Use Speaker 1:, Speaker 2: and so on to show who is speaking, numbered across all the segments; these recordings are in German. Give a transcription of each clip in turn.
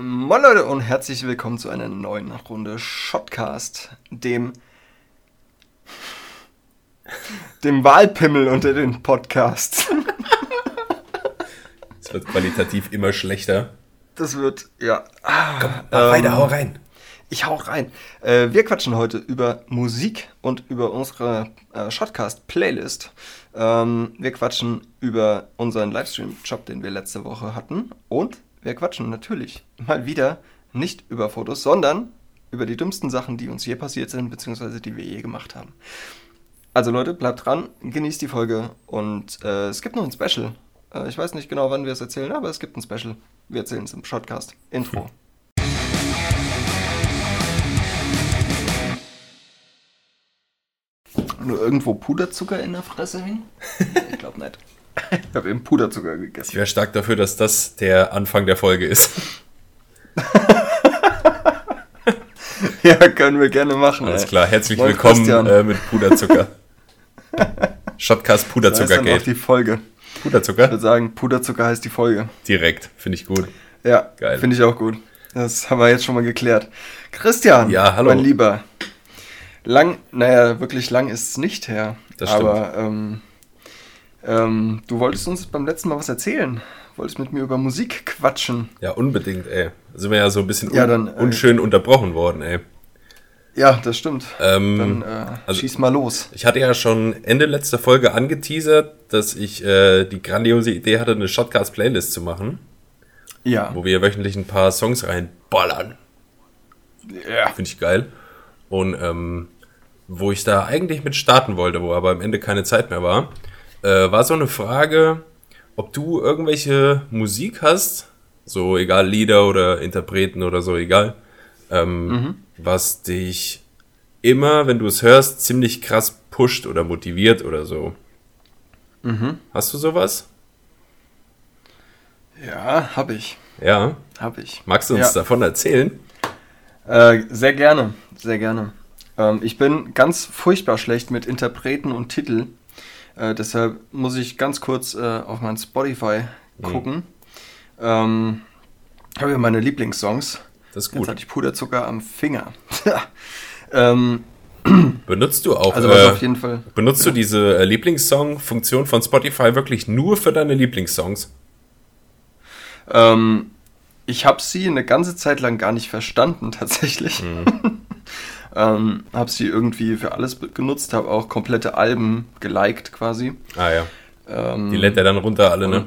Speaker 1: Moin Leute und herzlich willkommen zu einer neuen Runde Shotcast, dem dem Wahlpimmel unter den Podcasts.
Speaker 2: Es wird qualitativ immer schlechter.
Speaker 1: Das wird, ja.
Speaker 2: Komm, mach weiter, hau rein.
Speaker 1: Ich hau rein. Äh, wir quatschen heute über Musik und über unsere äh, Shotcast-Playlist. Ähm, wir quatschen über unseren Livestream-Job, den wir letzte Woche hatten. Und wir quatschen natürlich mal wieder nicht über Fotos, sondern über die dümmsten Sachen, die uns je passiert sind, beziehungsweise die wir je gemacht haben. Also Leute, bleibt dran, genießt die Folge und äh, es gibt noch ein Special. Äh, ich weiß nicht genau, wann wir es erzählen, aber es gibt ein Special. Wir erzählen es im Shotcast. Intro. Nur irgendwo Puderzucker in der Fresse hängen? Ich glaube nicht. Ich habe eben Puderzucker gegessen.
Speaker 2: Ich wäre stark dafür, dass das der Anfang der Folge ist.
Speaker 1: Ja, können wir gerne machen.
Speaker 2: Alles
Speaker 1: ey.
Speaker 2: klar, herzlich
Speaker 1: Moin,
Speaker 2: willkommen äh, mit Puderzucker. Shotcast
Speaker 1: auch
Speaker 2: Puderzuckergate.
Speaker 1: die Folge. Ich
Speaker 2: Puderzucker?
Speaker 1: würde sagen, Puderzucker heißt die Folge.
Speaker 2: Direkt, finde ich gut.
Speaker 1: Ja,
Speaker 2: Geil.
Speaker 1: finde ich auch gut. Das haben wir jetzt schon mal geklärt. Christian,
Speaker 2: Ja, hallo.
Speaker 1: mein Lieber. Lang, naja, wirklich lang ist es nicht her.
Speaker 2: Das stimmt.
Speaker 1: Aber ähm, ähm, du wolltest uns beim letzten Mal was erzählen. Wolltest mit mir über Musik quatschen.
Speaker 2: Ja, unbedingt, ey. Da sind wir ja so ein bisschen un
Speaker 1: Ja, dann, äh,
Speaker 2: unschön unterbrochen worden, ey.
Speaker 1: Ja, das stimmt.
Speaker 2: Ähm,
Speaker 1: Dann äh,
Speaker 2: also-
Speaker 1: schieß mal los.
Speaker 2: Ich hatte ja schon Ende letzter Folge angeteasert, dass ich äh, die grandiose Idee hatte, eine Shotcast-Playlist zu machen,
Speaker 1: Ja.
Speaker 2: wo wir wöchentlich ein paar Songs reinballern.
Speaker 1: ja.
Speaker 2: Finde ich geil. Und ähm, wo ich da eigentlich mit starten wollte, wo aber am Ende keine Zeit mehr war, äh, war so eine Frage, ob du irgendwelche Musik hast, so egal Lieder oder Interpreten oder so, egal, ähm, was dich immer, wenn du es hörst, ziemlich krass pusht oder motiviert oder so. Hast du sowas?
Speaker 1: Ja, hab ich.
Speaker 2: Ja.
Speaker 1: Hab ich.
Speaker 2: Magst du uns
Speaker 1: Ja.
Speaker 2: davon erzählen?
Speaker 1: Äh, sehr gerne, sehr gerne. Ähm, ich bin ganz furchtbar schlecht mit Interpreten und Titel. Äh, deshalb muss ich ganz kurz äh, auf mein Spotify gucken. Ähm, ich habe hier meine Lieblingssongs.
Speaker 2: Das ist
Speaker 1: Jetzt
Speaker 2: gut.
Speaker 1: hatte ich Puderzucker am Finger. ähm,
Speaker 2: Benutzt du auch
Speaker 1: also
Speaker 2: äh,
Speaker 1: auf jeden Fall.
Speaker 2: Benutzt du diese äh, Lieblingssong-Funktion von Spotify wirklich nur für deine Lieblingssongs?
Speaker 1: Ähm, ich habe sie eine ganze Zeit lang gar nicht verstanden, tatsächlich.
Speaker 2: Mhm.
Speaker 1: Ähm, habe sie irgendwie für alles genutzt, habe auch komplette Alben geliked quasi.
Speaker 2: Ah ja.
Speaker 1: Ähm,
Speaker 2: Die lädt er dann runter alle, ne?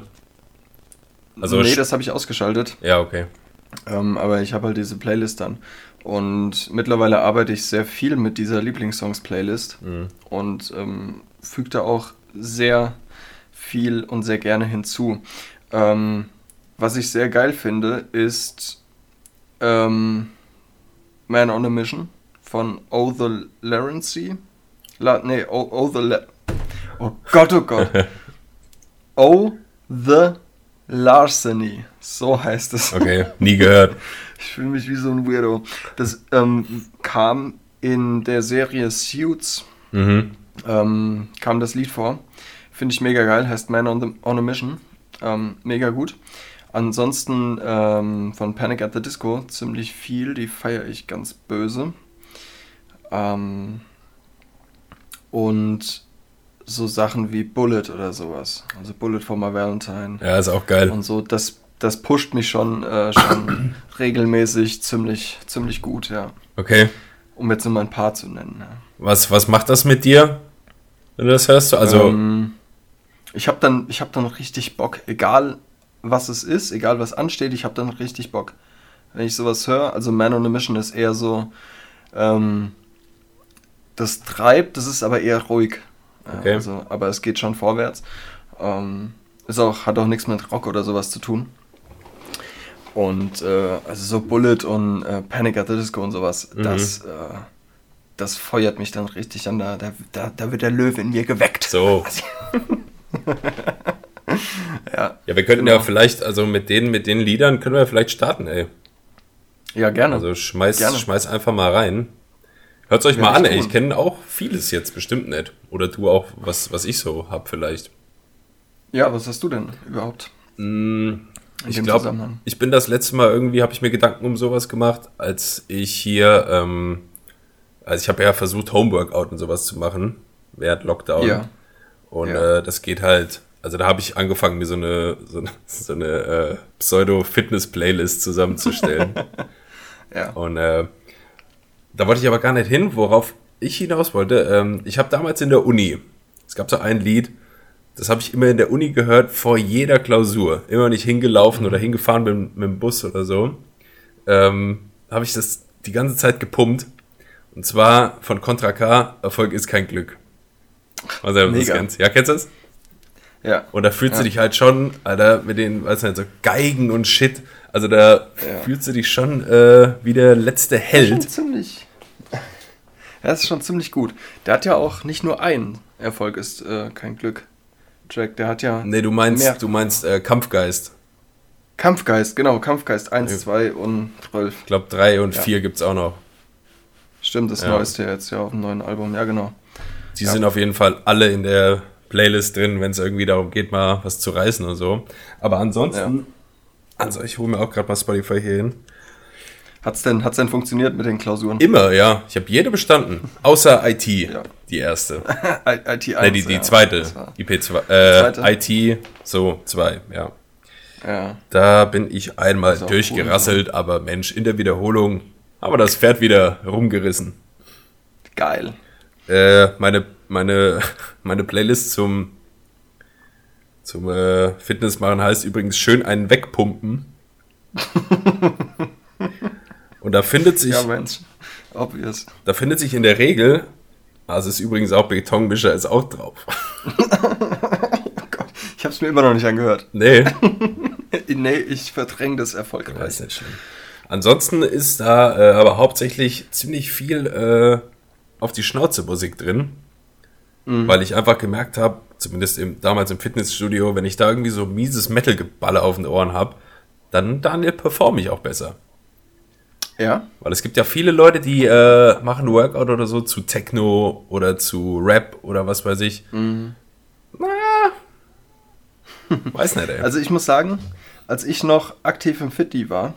Speaker 2: Also
Speaker 1: nee, das habe ich ausgeschaltet.
Speaker 2: Ja, okay.
Speaker 1: Ähm, aber ich habe halt diese Playlist dann. Und mittlerweile arbeite ich sehr viel mit dieser Lieblingssongs-Playlist
Speaker 2: Mhm.
Speaker 1: und ähm, füge da auch sehr viel und sehr gerne hinzu. Ähm, was ich sehr geil finde, ist ähm, Man on a Mission von Oh the Larency. La nee, Oh, oh the La Oh Gott, oh Gott. oh the Larceny. So heißt es.
Speaker 2: Okay, nie gehört.
Speaker 1: Ich fühle mich wie so ein Weirdo. Das ähm, kam in der Serie Suits,
Speaker 2: Mhm.
Speaker 1: ähm, kam das Lied vor. Finde ich mega geil, heißt Man on, the, on a Mission. Ähm, mega gut. Ansonsten ähm, von Panic at the Disco ziemlich viel, die feiere ich ganz böse. Ähm, und so Sachen wie Bullet oder sowas. Also Bullet for my Valentine
Speaker 2: Ja, ist auch geil.
Speaker 1: und so, das, das pusht mich schon, äh, schon regelmäßig ziemlich, ziemlich gut, ja.
Speaker 2: Okay.
Speaker 1: Um jetzt nur mal ein paar zu nennen. Ja.
Speaker 2: Was, was macht das mit dir, wenn du das hörst? Also,
Speaker 1: ähm, ich habe dann, ich hab dann richtig Bock, egal was es ist, egal was ansteht, ich habe dann richtig Bock. Wenn ich sowas höre, also Man on a Mission ist eher so, ähm, das treibt, das ist aber eher ruhig.
Speaker 2: Okay.
Speaker 1: Also, aber es geht schon vorwärts. Ähm, ist auch, hat auch nichts mit Rock oder sowas zu tun. Und äh, also so Bullet und äh, Panic at the Disco und sowas,
Speaker 2: Mhm.
Speaker 1: das, äh, das feuert mich dann richtig an. Da, da, da, wird der Löwe in mir geweckt.
Speaker 2: so.
Speaker 1: Ja,
Speaker 2: Ja, wir könnten
Speaker 1: Genau.
Speaker 2: ja vielleicht, also mit den, mit den Liedern können wir vielleicht starten, ey.
Speaker 1: ja gerne.
Speaker 2: Also schmeiß,
Speaker 1: Gerne.
Speaker 2: schmeiß einfach mal rein. Hört's euch
Speaker 1: Werd
Speaker 2: mal an, ey. Ich kenne auch vieles jetzt bestimmt nicht. Oder du auch, was, was ich so hab vielleicht.
Speaker 1: ja, was hast du denn überhaupt?
Speaker 2: Mm, ich glaube, ich bin das letzte Mal irgendwie, habe ich mir Gedanken um sowas gemacht, als ich hier, ähm, also ich habe ja versucht, Homeworkout und sowas zu machen, während Lockdown. Ja. Und ja. Äh, das geht halt, also da habe ich angefangen, mir so eine, so eine, so eine äh, Pseudo-Fitness-Playlist zusammenzustellen. ja. Und äh, da wollte ich aber gar nicht hin, worauf ich hinaus wollte. Ähm, ich habe damals in der Uni, es gab so ein Lied, das habe ich immer in der Uni gehört, vor jeder Klausur. Immer nicht hingelaufen oder hingefahren mit, mit dem Bus oder so. Ähm, habe ich das die ganze Zeit gepumpt. Und zwar von Contra K, Erfolg ist kein Glück. Du das kennst. Ja, kennst du das? Ja. Und da fühlst ja. du dich halt schon, Alter, mit den, weißt du nicht, so Geigen und Shit. Also da ja. fühlst du dich schon äh, wie der letzte Held. Das
Speaker 1: ist schon ziemlich. Das ist schon ziemlich gut. Der hat ja auch nicht nur einen Erfolg ist äh, kein Glück. Jack, der hat ja.
Speaker 2: Nee, du meinst, mehr. du meinst äh, Kampfgeist.
Speaker 1: Kampfgeist, genau, Kampfgeist 1, 2 und 12.
Speaker 2: Ich glaube 3 und ja. 4 gibt es auch noch.
Speaker 1: Stimmt, das ja. neueste jetzt ja auf dem neuen Album, ja genau.
Speaker 2: Die ja. sind auf jeden Fall alle in der Playlist drin, wenn es irgendwie darum geht, mal was zu reißen und so. Aber ansonsten, ja. also ich hole mir auch gerade mal Spotify hier hin.
Speaker 1: Hat's denn, hat's denn funktioniert mit den Klausuren?
Speaker 2: Immer, ja. Ich habe jede bestanden. Außer IT, ja. die erste. IT 1, nee, die, die ja, zweite. IP2, äh, zweite? IT, so, zwei, ja. ja. Da bin ich einmal durchgerasselt, cool, aber Mensch, in der Wiederholung haben wir das Pferd wieder rumgerissen.
Speaker 1: Geil.
Speaker 2: Äh, meine, meine, meine Playlist zum, zum äh, Fitness machen heißt übrigens schön einen wegpumpen. Und da findet sich. Ja, Mensch. Obvious. Da findet sich in der Regel, also ist übrigens auch Betonmischer ist auch drauf.
Speaker 1: oh Gott, ich habe es mir immer noch nicht angehört. Nee. nee, ich verdränge das erfolgreich. Ist nicht
Speaker 2: schlimm. Ansonsten ist da äh, aber hauptsächlich ziemlich viel äh, auf die Schnauze Musik drin. Mhm. Weil ich einfach gemerkt habe, zumindest im, damals im Fitnessstudio, wenn ich da irgendwie so mieses Metal-Geballe auf den Ohren habe, dann, dann performe ich auch besser. Ja. Weil es gibt ja viele Leute, die äh, machen Workout oder so zu Techno oder zu Rap oder was weiß ich. Mhm. Na,
Speaker 1: weiß nicht, ey. Also ich muss sagen, als ich noch aktiv im Fitti war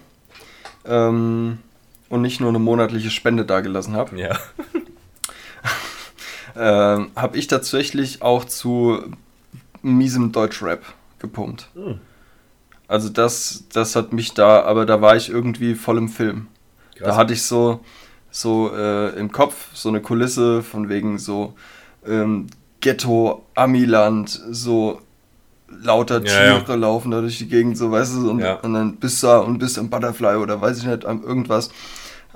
Speaker 1: ähm, und nicht nur eine monatliche Spende dagelassen habe, ja. Ähm, habe ich tatsächlich auch zu miesem Deutschrap gepumpt. Mhm. Also das, das hat mich da, aber da war ich irgendwie voll im Film. Krass. Da hatte ich so, so äh, im Kopf so eine Kulisse von wegen so ähm, Ghetto, Amiland, so lauter Tiere ja, ja. laufen da durch die Gegend, so weißt du, und, ja. und dann bist du da und bist im Butterfly oder weiß ich nicht, irgendwas.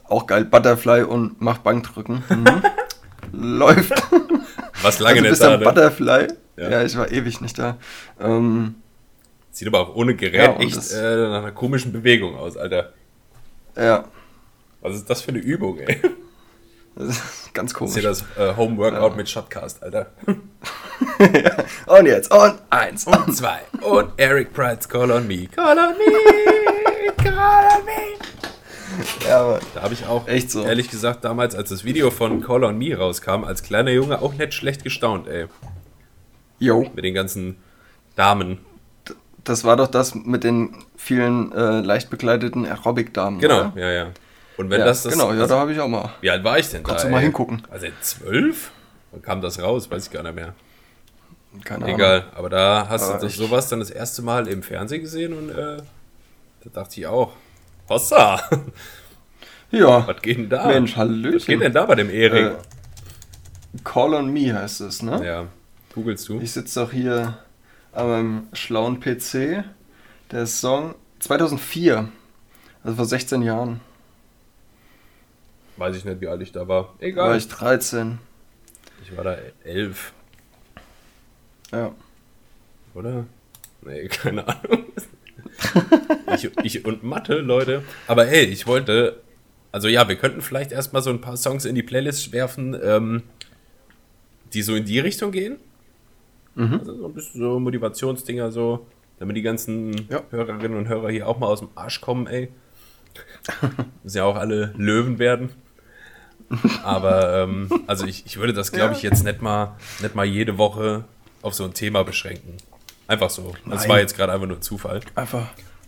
Speaker 1: Auch geil, Butterfly und mach Bankdrücken. Mhm. Läuft. Was lange also nicht da, ne? Butterfly. Ja. ich war ewig nicht da. Ähm,
Speaker 2: Sieht aber auch ohne Gerät echt äh, nach einer komischen Bewegung aus, Alter. Ja. Was ist das für eine Übung, ey?
Speaker 1: Ganz komisch.
Speaker 2: Ist ja das äh, Home Workout ja. mit Shotcast, Alter.
Speaker 1: und jetzt, und eins,
Speaker 2: und, und zwei. Und Eric Pride's Call on Me. Call on Me, call on me. Ja, aber da habe ich auch, echt so. ehrlich gesagt, damals, als das Video von Call on Me rauskam, als kleiner Junge auch nicht schlecht gestaunt, ey. Jo. Mit den ganzen Damen.
Speaker 1: Das war doch das mit den vielen äh, leicht bekleideten Aerobic-Damen.
Speaker 2: Genau, oder? ja, ja.
Speaker 1: Und wenn ja, das, das Genau, ja, da habe ich auch mal.
Speaker 2: Wie alt war ich denn
Speaker 1: Kannst da? Kannst du mal ey? hingucken.
Speaker 2: Also zwölf? Wann kam das raus? Weiß ich gar nicht mehr. Keine Ahnung. Egal, aber da hast aber du sowas dann das erste Mal im Fernsehen gesehen und äh, da dachte ich auch, Hossa! Ja. Was geht denn da? Mensch, Hallöchen. Was geht denn da bei dem Erik? Äh,
Speaker 1: Call on Me heißt es, ne?
Speaker 2: Ja. Googlest du?
Speaker 1: Ich sitze doch hier an meinem schlauen PC. Der Song 2004, also vor 16 Jahren.
Speaker 2: Weiß ich nicht, wie alt ich da war. Egal.
Speaker 1: War ich 13.
Speaker 2: Ich war da 11. Ja. Oder? Nee, keine Ahnung. Ich, ich und Mathe, Leute. Aber hey, ich wollte. Also ja, wir könnten vielleicht erstmal so ein paar Songs in die Playlist werfen, ähm, die so in die Richtung gehen. Mhm. Also so ein bisschen so Motivationsdinger, so, damit die ganzen ja. Hörerinnen und Hörer hier auch mal aus dem Arsch kommen, ey. Müssen ja auch alle Löwen werden. Aber ähm, also ich, ich würde das, glaube ich, jetzt nicht mal, nicht mal jede Woche auf so ein Thema beschränken. Einfach so. Das war jetzt gerade einfach nur Zufall.
Speaker 1: Einfach,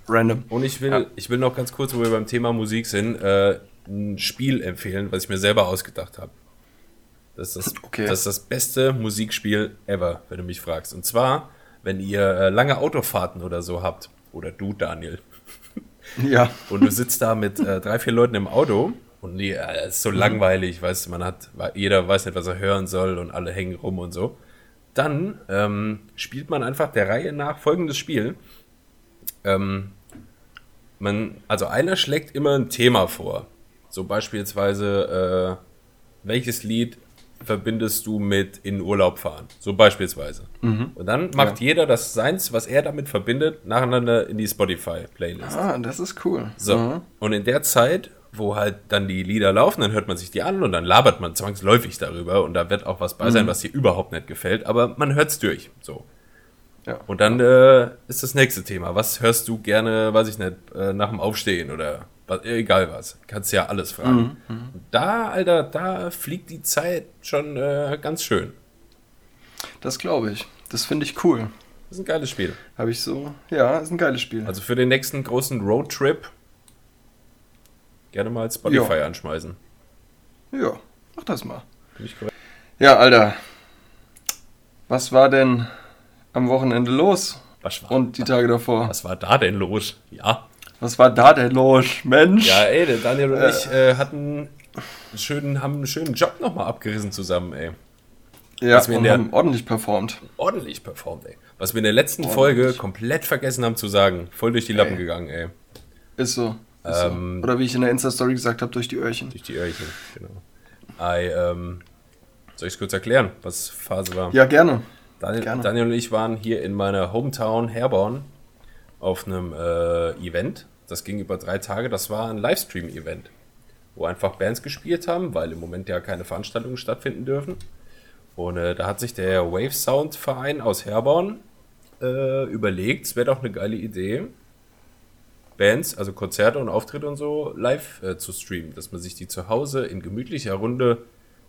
Speaker 1: random.
Speaker 2: Und ich will,
Speaker 1: Ja.
Speaker 2: ich will noch ganz kurz, wo wir beim Thema Musik sind, äh, ein Spiel empfehlen, was ich mir selber ausgedacht habe. Das ist das,
Speaker 1: Okay.
Speaker 2: das ist das beste Musikspiel ever, wenn du mich fragst. Und zwar, wenn ihr äh, lange Autofahrten oder so habt, oder du, Daniel,
Speaker 1: Ja.
Speaker 2: und du sitzt da mit äh, drei, vier Leuten im Auto und die, äh, es ist so langweilig, weißt du, man hat, jeder weiß nicht, was er hören soll und alle hängen rum und so. Dann ähm, spielt man einfach der Reihe nach folgendes Spiel. Ähm, man, also einer schlägt immer ein Thema vor. So beispielsweise, äh, welches Lied verbindest du mit in Urlaub fahren? So beispielsweise. Und dann macht jeder das seins, was er damit verbindet, nacheinander in die Spotify-Playlist.
Speaker 1: Ah, das ist cool.
Speaker 2: So.
Speaker 1: Mhm.
Speaker 2: Und in der Zeit, wo halt dann die Lieder laufen, dann hört man sich die an und dann labert man zwangsläufig darüber und da wird auch was bei
Speaker 1: Mhm.
Speaker 2: sein, was dir überhaupt nicht gefällt, aber man hört's durch. So.
Speaker 1: Ja.
Speaker 2: Und dann äh, ist das nächste Thema. Was hörst du gerne, weiß ich nicht, äh, nach dem Aufstehen oder was, egal was. Kannst ja alles fragen.
Speaker 1: Mhm,
Speaker 2: Da, Alter, da fliegt die Zeit schon äh, ganz schön.
Speaker 1: Das glaube ich. Das finde ich cool.
Speaker 2: Das ist ein geiles Spiel.
Speaker 1: Habe ich so. Ja, ist ein geiles Spiel.
Speaker 2: Also für den nächsten großen Roadtrip gerne mal Spotify
Speaker 1: Ja.
Speaker 2: anschmeißen.
Speaker 1: ja, mach das mal. Ja, Alter. Was war denn am Wochenende los?
Speaker 2: Was war,
Speaker 1: Und die Tage davor?
Speaker 2: was war da denn los? Ja.
Speaker 1: Was war da denn los, Mensch?
Speaker 2: Ja, ey, der Daniel und ich äh, hatten einen schönen, haben einen schönen Job nochmal abgerissen zusammen, ey.
Speaker 1: ja
Speaker 2: was wir in
Speaker 1: und
Speaker 2: der-
Speaker 1: haben ordentlich performt.
Speaker 2: Ordentlich performt, ey. Was wir in der letzten Folge komplett vergessen haben zu sagen. Voll durch die Lappen
Speaker 1: Ey.
Speaker 2: gegangen, ey.
Speaker 1: Ist so.
Speaker 2: Ähm.
Speaker 1: Oder wie ich in der Insta-Story gesagt habe, durch die Öhrchen.
Speaker 2: Durch die Öhrchen, genau. I, ähm, soll ich es kurz erklären, was Phase war?
Speaker 1: Ja, gerne.
Speaker 2: Daniel,
Speaker 1: gerne.
Speaker 2: Daniel und ich waren hier in meiner Hometown Herborn auf einem äh, Event. Das ging über drei Tage. Das war ein Livestream-Event, wo einfach Bands gespielt haben, weil im Moment ja keine Veranstaltungen stattfinden dürfen. Und äh, da hat sich der Wave Sound Verein aus Herborn äh, überlegt, es wäre doch eine geile Idee, Bands, also Konzerte und Auftritte und so live äh, zu streamen, dass man sich die zu Hause in gemütlicher Runde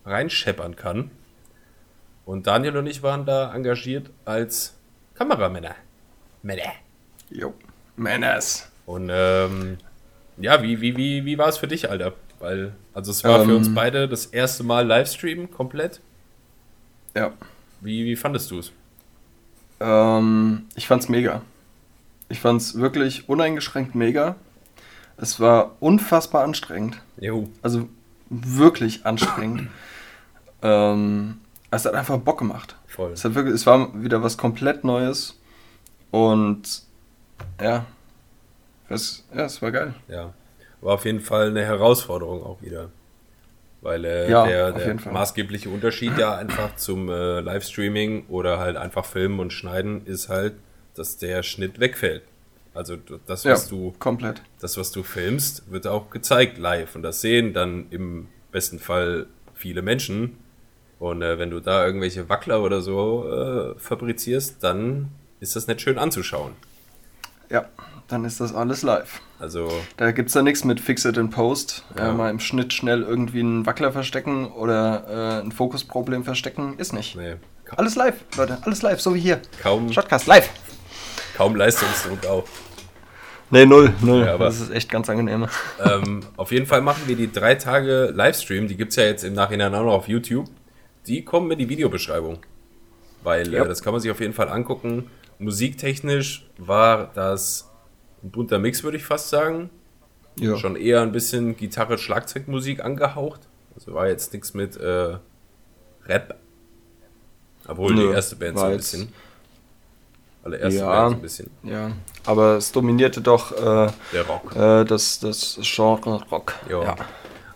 Speaker 2: reinscheppern kann. Und Daniel und ich waren da engagiert als Kameramänner. Männer.
Speaker 1: Jo. Manners.
Speaker 2: Und ähm, ja, wie, wie, wie, wie war es für dich, Alter? Weil, also es war für
Speaker 1: Ähm.
Speaker 2: uns beide das erste Mal Livestream komplett.
Speaker 1: Ja.
Speaker 2: Wie, wie fandest du es?
Speaker 1: Ähm, ich fand's mega. Ich fand's wirklich uneingeschränkt mega. Es war unfassbar anstrengend.
Speaker 2: Jo.
Speaker 1: Also wirklich anstrengend. ähm, es hat einfach Bock gemacht.
Speaker 2: Voll.
Speaker 1: Es, hat wirklich, es war wieder was komplett Neues. Und ja, es, ja, es war geil.
Speaker 2: Ja. War auf jeden Fall eine Herausforderung auch wieder. Weil äh,
Speaker 1: Ja,
Speaker 2: der, der maßgebliche Unterschied ja einfach zum äh, Livestreaming oder halt einfach filmen und schneiden ist halt, dass der Schnitt wegfällt. Also das,
Speaker 1: Ja,
Speaker 2: was du
Speaker 1: komplett.
Speaker 2: das, was du filmst, wird auch gezeigt live. Und das sehen dann im besten Fall viele Menschen. Und äh, wenn du da irgendwelche Wackler oder so äh, fabrizierst, dann ist das nicht schön anzuschauen.
Speaker 1: Ja, dann ist das alles live.
Speaker 2: Also,
Speaker 1: Da gibt's da nichts mit Fix it in Post.
Speaker 2: Ja.
Speaker 1: Äh, mal im Schnitt schnell irgendwie einen Wackler verstecken oder äh, ein Fokusproblem verstecken. Ist nicht.
Speaker 2: nee,
Speaker 1: Alles live, Leute. Alles live, so wie hier.
Speaker 2: kaum,
Speaker 1: Shotcast live.
Speaker 2: Kaum Leistungsdruck auch.
Speaker 1: Nee, null, null.
Speaker 2: Ja, aber-
Speaker 1: das ist echt ganz angenehm.
Speaker 2: ähm, auf jeden Fall machen wir die drei Tage Livestream, die gibt's ja jetzt im Nachhinein auch noch auf YouTube. Die kommen in die Videobeschreibung. Weil
Speaker 1: Ja.
Speaker 2: äh, das kann man sich auf jeden Fall angucken. Musiktechnisch war das ein bunter Mix, würde ich fast sagen.
Speaker 1: Ja.
Speaker 2: Schon eher ein bisschen Gitarre, Schlagzeugmusik angehaucht. Also war jetzt nichts mit äh, Rap. Obwohl
Speaker 1: Nö,
Speaker 2: die erste Band so ein bisschen. Allererste
Speaker 1: Ja.
Speaker 2: Band so ein bisschen.
Speaker 1: Ja, aber es dominierte doch äh,
Speaker 2: Der Rock.
Speaker 1: äh, das, das Genre Rock.
Speaker 2: Ja.
Speaker 1: Ja.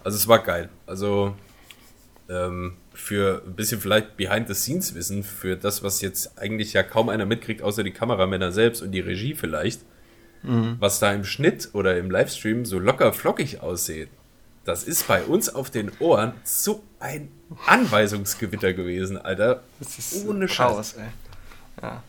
Speaker 2: Also es war geil. Also ähm, für ein bisschen vielleicht Behind-the-Scenes-Wissen, für das, was jetzt eigentlich ja kaum einer mitkriegt, außer die Kameramänner selbst und die Regie vielleicht, was da im Schnitt oder im Livestream so locker flockig aussieht. Das ist bei uns auf den Ohren so ein Anweisungsgewitter gewesen, Alter.
Speaker 1: Das ist
Speaker 2: Ohne
Speaker 1: Chaos, ey. Ja.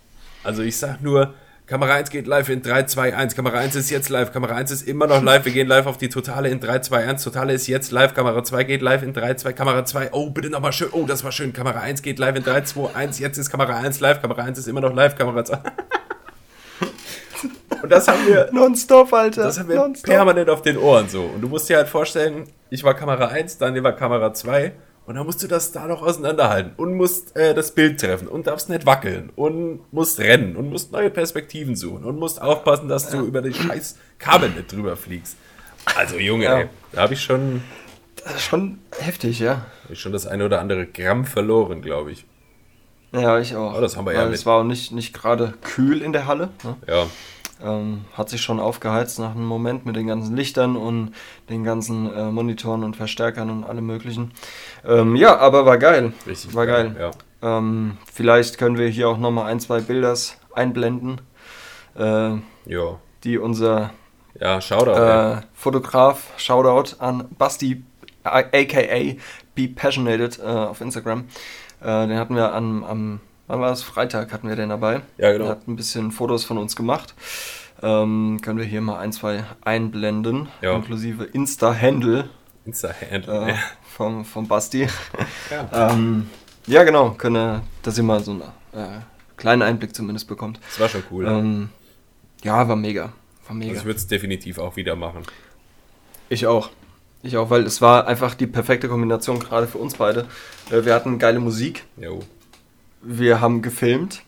Speaker 2: Also ich sag nur, Kamera 1 geht live in 3, 2, 1. Kamera 1 ist jetzt live. Kamera 1 ist immer noch live. Wir gehen live auf die Totale in 3, 2, 1. Totale ist jetzt live. Kamera 2 geht live in 3, 2. Kamera 2. Oh, bitte nochmal schön. Oh, das war schön. Kamera 1 geht live in 3, 2, 1. Jetzt ist Kamera 1 live. Kamera 1 ist immer noch live. Kamera 2. Und das haben wir
Speaker 1: nonstop, Alter.
Speaker 2: Das haben wir permanent auf den Ohren so. Und du musst dir halt vorstellen, ich war Kamera 1, Daniel war Kamera 2 und dann musst du das da noch auseinanderhalten und musst äh, das Bild treffen und darfst nicht wackeln und musst rennen und musst neue Perspektiven suchen und musst aufpassen, dass du über die scheiß Kabel nicht drüber fliegst. Also Junge,
Speaker 1: Ja.
Speaker 2: ey, da habe ich schon,
Speaker 1: Das ist schon heftig, ja.
Speaker 2: hab ich schon das eine oder andere Gramm verloren, glaube ich.
Speaker 1: Ja, ich auch.
Speaker 2: Oh, das haben wir ja
Speaker 1: Weil
Speaker 2: mit-
Speaker 1: Es war auch nicht, nicht gerade kühl in der Halle. Ne?
Speaker 2: Ja,
Speaker 1: Ähm, hat sich schon aufgeheizt nach einem Moment mit den ganzen Lichtern und den ganzen äh, Monitoren und Verstärkern und allem möglichen. Ähm, ja, aber war geil.
Speaker 2: richtig.
Speaker 1: War geil.
Speaker 2: Ja.
Speaker 1: Ähm, vielleicht können wir hier auch nochmal ein, zwei Bilders einblenden, äh,
Speaker 2: Ja,
Speaker 1: die unser
Speaker 2: ja Shoutout.
Speaker 1: äh, Fotograf, Shoutout an Basti, aka Be Passionated äh, auf Instagram. Äh, den hatten wir am, am, wann war es? Freitag hatten wir den dabei.
Speaker 2: Ja, genau.
Speaker 1: Der hat ein bisschen Fotos von uns gemacht. Ähm, können wir hier mal ein, zwei einblenden,
Speaker 2: Ja.
Speaker 1: inklusive Insta-Handle
Speaker 2: Insta-Handle.
Speaker 1: äh, vom, vom Basti.
Speaker 2: Ja.
Speaker 1: ähm, ja, genau, können, dass ihr mal so einen äh, kleinen Einblick zumindest bekommt.
Speaker 2: Das war schon cool.
Speaker 1: Ähm, ja, war mega. War mega.
Speaker 2: Also ich würde es definitiv auch wieder machen.
Speaker 1: Ich auch. Ich auch, weil es war einfach die perfekte Kombination gerade für uns beide. Äh, Wir hatten geile Musik,
Speaker 2: Jo.
Speaker 1: Wir haben gefilmt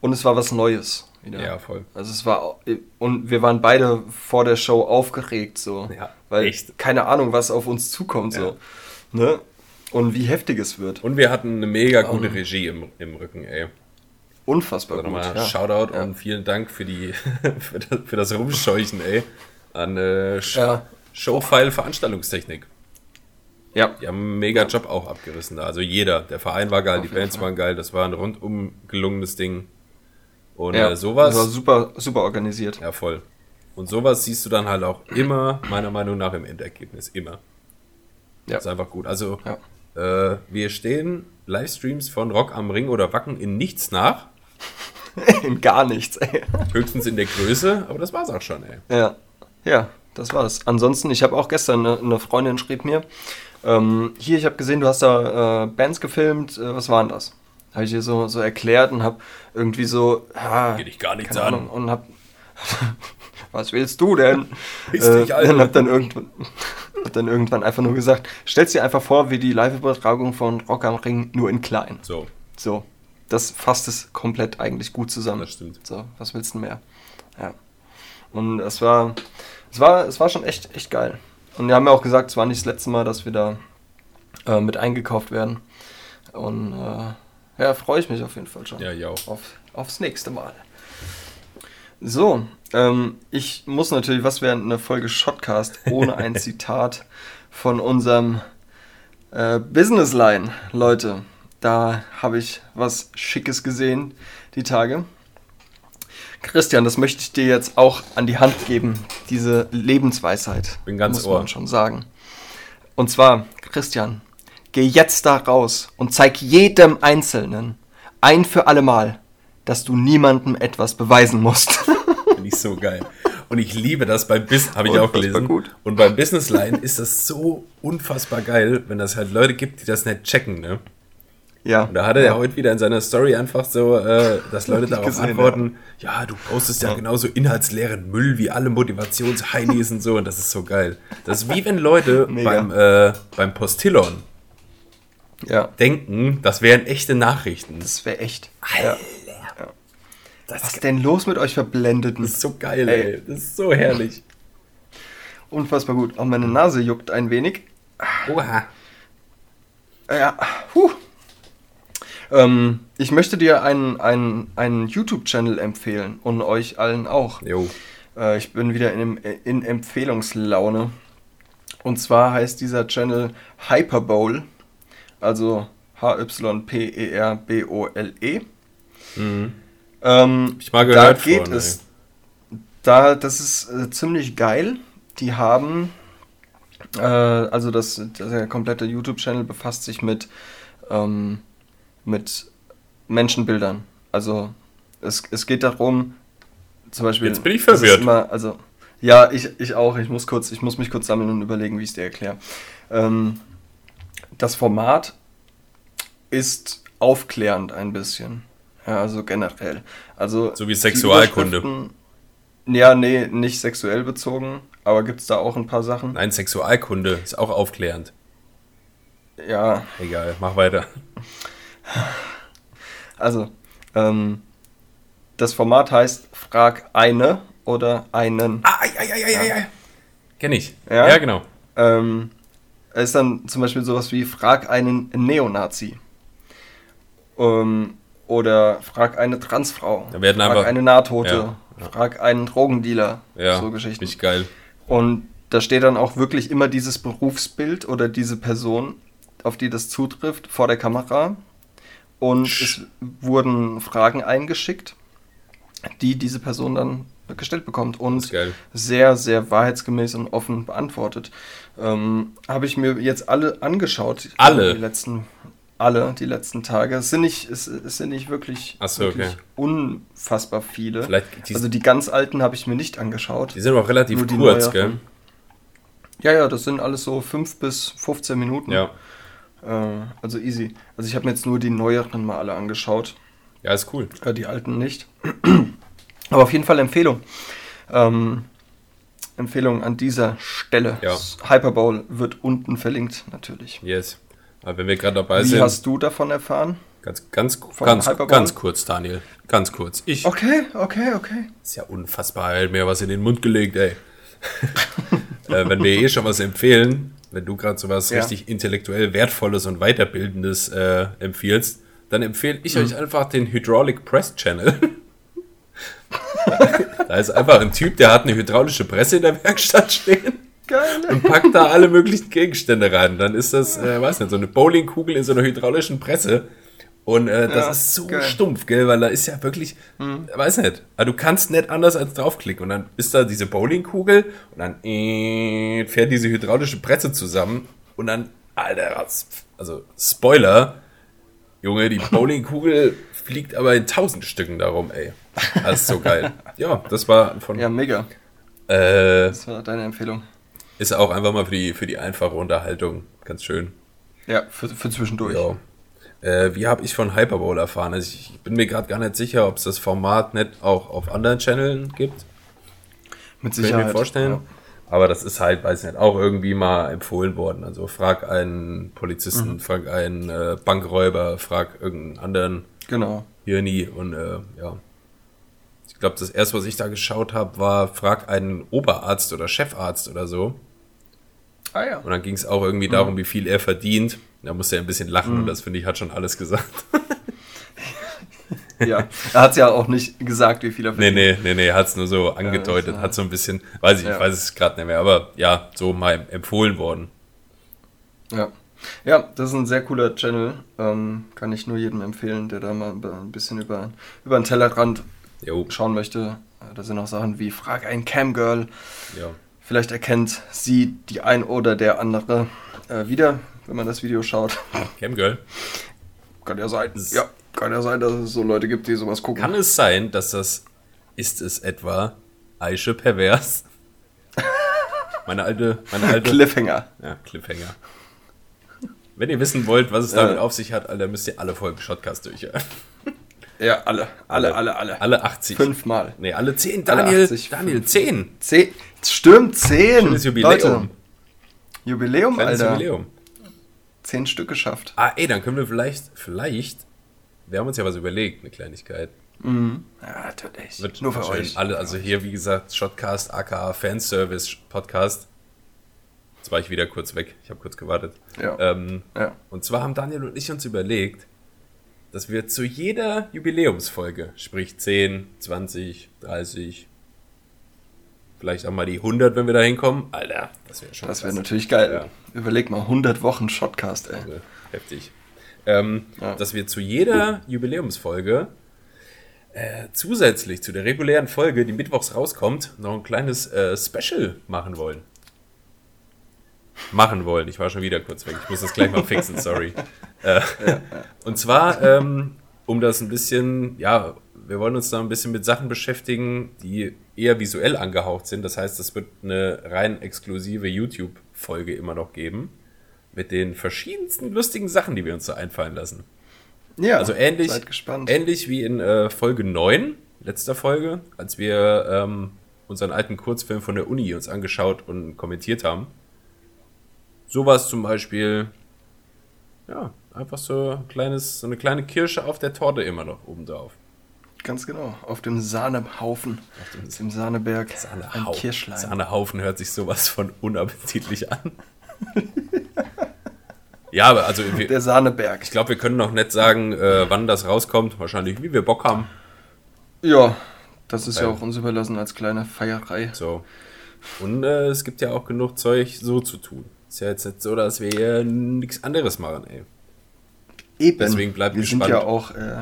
Speaker 1: und es war was Neues wieder.
Speaker 2: Ja, voll.
Speaker 1: Also es war und wir waren beide vor der Show aufgeregt so,
Speaker 2: Ja,
Speaker 1: weil
Speaker 2: echt.
Speaker 1: keine Ahnung, was auf uns zukommt
Speaker 2: Ja.
Speaker 1: so, ne? Und wie heftig es wird.
Speaker 2: Und wir hatten eine mega gute
Speaker 1: Ähm.
Speaker 2: Regie im, im Rücken, ey.
Speaker 1: Unfassbar
Speaker 2: Also
Speaker 1: gut. Ja.
Speaker 2: Shoutout
Speaker 1: Ja.
Speaker 2: und vielen Dank für die für das, für das Rumscheuchen, ey. An äh, Sh. Showfile Veranstaltungstechnik.
Speaker 1: Ja.
Speaker 2: Die haben einen mega Job auch abgerissen da. Also jeder. Der Verein war geil,
Speaker 1: Auf
Speaker 2: die Bands
Speaker 1: Fall.
Speaker 2: waren geil, das war ein rundum gelungenes Ding. Und
Speaker 1: ja.
Speaker 2: äh, sowas.
Speaker 1: Das war super, super organisiert.
Speaker 2: Ja, voll. Und sowas siehst du dann halt auch immer, meiner Meinung nach, im Endergebnis. Immer.
Speaker 1: Ja.
Speaker 2: Das ist einfach gut. Also,
Speaker 1: Ja.
Speaker 2: äh, wir stehen Livestreams von Rock am Ring oder Wacken in nichts nach.
Speaker 1: In gar nichts, ey.
Speaker 2: Höchstens in der Größe, aber das war's auch schon, ey.
Speaker 1: Ja, ja, das war's. Ansonsten, ich habe auch gestern eine, eine Freundin schrieb mir, ähm, hier, ich habe gesehen, du hast da äh, Bands gefilmt, äh, was waren das? Habe ich ihr so, so erklärt und habe irgendwie so, ja,
Speaker 2: Geht dich gar nichts an.
Speaker 1: Ahnung, und hab, was willst du denn?
Speaker 2: Piss dich, Alter.
Speaker 1: und hab dann irgendwann, hab dann irgendwann einfach nur gesagt, stell's dir einfach vor, wie die Live-Übertragung von Rock am Ring, nur in klein.
Speaker 2: So,
Speaker 1: So, das fasst es komplett eigentlich gut zusammen.
Speaker 2: das stimmt.
Speaker 1: So, was willst du mehr? Ja. Und es war, es war, es war schon echt, echt geil. Und wir haben ja auch gesagt, es war nicht das letzte Mal, dass wir da äh, mit eingekauft werden. Und äh, ja, freue ich mich auf jeden Fall schon.
Speaker 2: Ja, auch.
Speaker 1: Auf, aufs nächste Mal. So, ähm, ich muss natürlich, was wäre eine Folge Shotcast ohne ein Zitat von unserem äh, Businessline, Leute. Da habe ich was Schickes gesehen die Tage. Christian, das möchte ich dir jetzt auch an die Hand geben, diese Lebensweisheit.
Speaker 2: Bin ganz
Speaker 1: muss
Speaker 2: Ohr.
Speaker 1: man schon sagen. Und zwar, Christian, geh jetzt da raus und zeig jedem Einzelnen ein für alle Mal, dass du niemandem etwas beweisen musst.
Speaker 2: Finde ich so geil. Und ich liebe das beim Business, habe ich auch gelesen.
Speaker 1: gut.
Speaker 2: Und beim Businessline ist das so unfassbar geil, wenn das halt Leute gibt, die das nicht checken, ne?
Speaker 1: Ja.
Speaker 2: Und da hatte er heute wieder in seiner Story einfach so, äh, dass Leute darauf
Speaker 1: gesehen,
Speaker 2: antworten, ja. du postest ja, genauso inhaltsleeren Müll wie alle Motivationsheinis und so. Und das ist so geil. Das ist wie wenn Leute
Speaker 1: Mega.
Speaker 2: beim, äh, beim Postillon
Speaker 1: ja.
Speaker 2: denken, das wären echte Nachrichten. Das,
Speaker 1: Das wäre echt.
Speaker 2: Alter.
Speaker 1: Ja.
Speaker 2: das
Speaker 1: Was denn los mit euch Verblendeten?
Speaker 2: ist so geil,
Speaker 1: Ey.
Speaker 2: ey. Das ist so herrlich.
Speaker 1: Unfassbar gut. Auch meine Nase juckt ein wenig.
Speaker 2: Oha.
Speaker 1: Ja, puh. Ähm, ich möchte dir einen, einen, einen YouTube-Channel empfehlen und euch allen auch.
Speaker 2: Jo.
Speaker 1: Äh, ich bin wieder in, in Empfehlungslaune. Und zwar heißt dieser Channel Hyperbowl, also H-Y-P-E-R-B-O-L-E.
Speaker 2: Mhm.
Speaker 1: Ähm,
Speaker 2: Ich mal
Speaker 1: da
Speaker 2: gehört
Speaker 1: geht
Speaker 2: von,
Speaker 1: es. Da, das ist äh, ziemlich geil. Die haben, äh, also das, der komplette YouTube-Channel befasst sich mit, ähm, mit Menschenbildern. Also es, es geht darum, zum Beispiel.
Speaker 2: Jetzt bin ich verwirrt.
Speaker 1: Immer, also, ja, ich, ich auch. Ich muss, kurz, ich muss mich kurz sammeln und überlegen, wie ich es dir erkläre. Ähm, das Format ist aufklärend ein bisschen. Ja, also generell. Also
Speaker 2: So wie Sexualkunde.
Speaker 1: Ja, nee, nicht sexuell bezogen, aber gibt es da auch ein paar Sachen?
Speaker 2: Nein, Sexualkunde ist auch aufklärend.
Speaker 1: Ja,
Speaker 2: Egal, mach weiter.
Speaker 1: Also, ähm, das Format heißt Frag eine oder einen.
Speaker 2: Ah, ei, ei, ei, ei, ei. Kenn ich.
Speaker 1: Ja?
Speaker 2: ja genau.
Speaker 1: Ähm, es ist dann zum Beispiel sowas wie Frag einen Neonazi. Ähm, oder Frag eine Transfrau.
Speaker 2: Da werden
Speaker 1: frag
Speaker 2: einfach-
Speaker 1: eine Nahtote.
Speaker 2: Ja, ja.
Speaker 1: Frag einen Drogendealer.
Speaker 2: Ja,
Speaker 1: so Geschichten.
Speaker 2: Nicht geil.
Speaker 1: Und da steht dann auch wirklich immer dieses Berufsbild oder diese Person, auf die das zutrifft, vor der Kamera. Und es wurden Fragen eingeschickt, die diese Person dann gestellt bekommt und sehr, sehr wahrheitsgemäß und offen beantwortet. Ähm, Habe ich mir jetzt alle angeschaut.
Speaker 2: Alle?
Speaker 1: Die letzten, alle, die letzten Tage. Es sind nicht, es, es sind nicht wirklich,
Speaker 2: so,
Speaker 1: wirklich
Speaker 2: okay.
Speaker 1: unfassbar viele.
Speaker 2: Vielleicht die-
Speaker 1: also die ganz alten habe ich mir nicht angeschaut.
Speaker 2: Die sind auch relativ kurz,
Speaker 1: neueren. Ja, ja, das sind alles so 5 bis 15 Minuten.
Speaker 2: gell? Ja.
Speaker 1: Äh, also easy. Also ich habe mir jetzt nur die neueren mal alle angeschaut,
Speaker 2: Ja, ist cool.
Speaker 1: äh, die alten nicht. Aber auf jeden Fall Empfehlung. Ähm, Empfehlung an dieser Stelle.
Speaker 2: Ja.
Speaker 1: Hyperbowl wird unten verlinkt, natürlich.
Speaker 2: Yes. Aber wenn wir gerade dabei
Speaker 1: Wie
Speaker 2: sind,
Speaker 1: hast du davon erfahren?
Speaker 2: ganz, ganz,
Speaker 1: von
Speaker 2: ganz, ganz kurz, Daniel. Ganz kurz. Ich.
Speaker 1: Okay, okay, okay.
Speaker 2: Ist ja unfassbar, er hat mir was in den Mund gelegt, ey. äh, wenn wir eh schon was empfehlen, wenn du gerade so was
Speaker 1: Ja.
Speaker 2: richtig intellektuell Wertvolles und Weiterbildendes äh, empfiehlst, dann empfehle ich
Speaker 1: Mhm.
Speaker 2: euch einfach den Hydraulic Press Channel. da ist einfach ein Typ, der hat eine hydraulische Presse in der Werkstatt stehen
Speaker 1: Geil.
Speaker 2: und packt da alle möglichen Gegenstände rein. Dann ist das, äh, weiß nicht, so eine Bowlingkugel in so einer hydraulischen Presse. Und äh, das
Speaker 1: Ja,
Speaker 2: ist so
Speaker 1: geil.
Speaker 2: stumpf, gell, weil da ist ja wirklich, weiß nicht, aber du kannst nicht anders als draufklicken. Und dann ist da diese Bowlingkugel und dann äh, fährt diese hydraulische Presse zusammen und dann, Alter, also Spoiler, Junge, die Bowlingkugel fliegt aber in tausend Stücken darum, ey. Das ist so geil. Ja, das war von,
Speaker 1: Ja, mega.
Speaker 2: äh,
Speaker 1: Das war deine Empfehlung.
Speaker 2: ist auch einfach mal für die, für die einfache Unterhaltung ganz schön.
Speaker 1: Ja, für, für zwischendurch.
Speaker 2: Ja. Äh, wie habe ich von Hyperbowl erfahren? Also ich bin mir gerade gar nicht sicher, ob es das Format nicht auch auf anderen Channeln gibt.
Speaker 1: Mit
Speaker 2: Kann ich
Speaker 1: Sicherheit.
Speaker 2: mir vorstellen. Aber das ist halt, weiß nicht, auch irgendwie mal empfohlen worden. Also frag einen Polizisten, frag einen äh, Bankräuber, frag irgendeinen anderen
Speaker 1: Ja, genau.
Speaker 2: Hirni und äh, ja. Ich glaube, das erste, was ich da geschaut habe, war frag einen Oberarzt oder Chefarzt oder so.
Speaker 1: Ah ja.
Speaker 2: Und dann ging es auch irgendwie darum, wie viel er verdient. Da musste er ein bisschen lachen und das finde ich hat schon alles gesagt.
Speaker 1: ja. Er hat ja auch nicht gesagt, wie viel er
Speaker 2: Nee, nee, nee, nee, hat es nur so angedeutet,
Speaker 1: ist,
Speaker 2: hat so ein bisschen, weiß ich,
Speaker 1: Ja.
Speaker 2: ich weiß es gerade nicht mehr, aber ja, so mal empfohlen worden.
Speaker 1: Ja. Ja, das ist ein sehr cooler Channel. Ähm, kann ich nur jedem empfehlen, der da mal ein bisschen über, über den Tellerrand
Speaker 2: Jo,
Speaker 1: schauen möchte. Äh, Da sind auch Sachen wie Frag ein Camgirl.
Speaker 2: ja.
Speaker 1: Vielleicht erkennt sie die ein oder der andere äh, wieder, wenn man das Video schaut.
Speaker 2: Camgirl.
Speaker 1: kann ja sein. Ja, kann ja sein, dass es so Leute gibt, die sowas gucken.
Speaker 2: Kann es sein, dass das, ist es etwa Aische Pervers? Meine alte, meine alte.
Speaker 1: Cliffhanger.
Speaker 2: Ja, Cliffhanger. Wenn ihr wissen wollt, was es damit
Speaker 1: Ja.
Speaker 2: auf sich hat, Alter, müsst ihr alle Folgen Shotcast durchhören.
Speaker 1: Ja, alle. Alle, alle, alle.
Speaker 2: Alle 80.
Speaker 1: Fünfmal.
Speaker 2: Nee, alle 10.
Speaker 1: Alle
Speaker 2: Daniel,
Speaker 1: 80,
Speaker 2: Daniel,
Speaker 1: fünf.
Speaker 2: 10.
Speaker 1: Zehn. Stimmt, zehn.
Speaker 2: Schönes Jubiläum.
Speaker 1: Leute, Jubiläum,
Speaker 2: Kleines
Speaker 1: Alter.
Speaker 2: Jubiläum.
Speaker 1: Zehn Stück geschafft.
Speaker 2: Ah, ey, dann können wir vielleicht, vielleicht, wir haben uns ja was überlegt, eine Kleinigkeit.
Speaker 1: Ja, natürlich.
Speaker 2: Wird
Speaker 1: Nur für euch.
Speaker 2: Alle, also hier, wie gesagt, Shotcast, aka Fanservice Podcast. Jetzt war ich wieder kurz weg. Ich habe kurz gewartet.
Speaker 1: Ja.
Speaker 2: Ähm,
Speaker 1: Ja.
Speaker 2: und zwar haben Daniel und ich uns überlegt, dass wir zu jeder Jubiläumsfolge, sprich 10, 20, 30, vielleicht auch mal die 100, wenn wir da hinkommen. Alter, das wäre schon
Speaker 1: Das wäre natürlich geil.
Speaker 2: Ja.
Speaker 1: Überleg mal, 100 Wochen Shotcast, ey.
Speaker 2: Also, heftig. Ähm,
Speaker 1: Ja.
Speaker 2: Dass wir zu jeder Jubiläumsfolge äh, zusätzlich zu der regulären Folge, die mittwochs rauskommt, noch ein kleines äh, Special machen wollen. Machen wollen. Ich war schon wieder kurz weg. Ich muss das gleich mal fixen, sorry. Äh, und zwar, ähm, um das ein bisschen, ja, wir wollen uns da ein bisschen mit Sachen beschäftigen, die eher visuell angehaucht sind. Das heißt, es wird eine rein exklusive YouTube-Folge immer noch geben. Mit den verschiedensten lustigen Sachen, die wir uns so einfallen lassen.
Speaker 1: Ja,
Speaker 2: Also ähnlich, ähnlich wie in äh, Folge 9, letzter Folge, als wir ähm, unseren alten Kurzfilm von der Uni uns angeschaut und kommentiert haben. Sowas zum Beispiel, ja, einfach so, ein kleines, so eine kleine Kirsche auf der Torte immer noch oben drauf.
Speaker 1: Ganz genau, auf dem Sahnehaufen, auf dem, dem Sahneberg,
Speaker 2: Sahnehau ein Kirschlein. Sahnehaufen hört sich sowas von unappetitlich an. ja, aber also...
Speaker 1: Wir, der Sahneberg.
Speaker 2: Ich glaube, wir können noch nicht sagen, äh, wann das rauskommt. Wahrscheinlich, wie wir Bock haben.
Speaker 1: Ja, das ist Weil, ja auch uns überlassen als kleine Feierei.
Speaker 2: So. Und äh, es gibt ja auch genug Zeug, so zu tun. Ist ja jetzt nicht so, dass wir hier nichts anderes machen, ey.
Speaker 1: Eben. Deswegen bleibt wir gespannt. sind ja auch äh,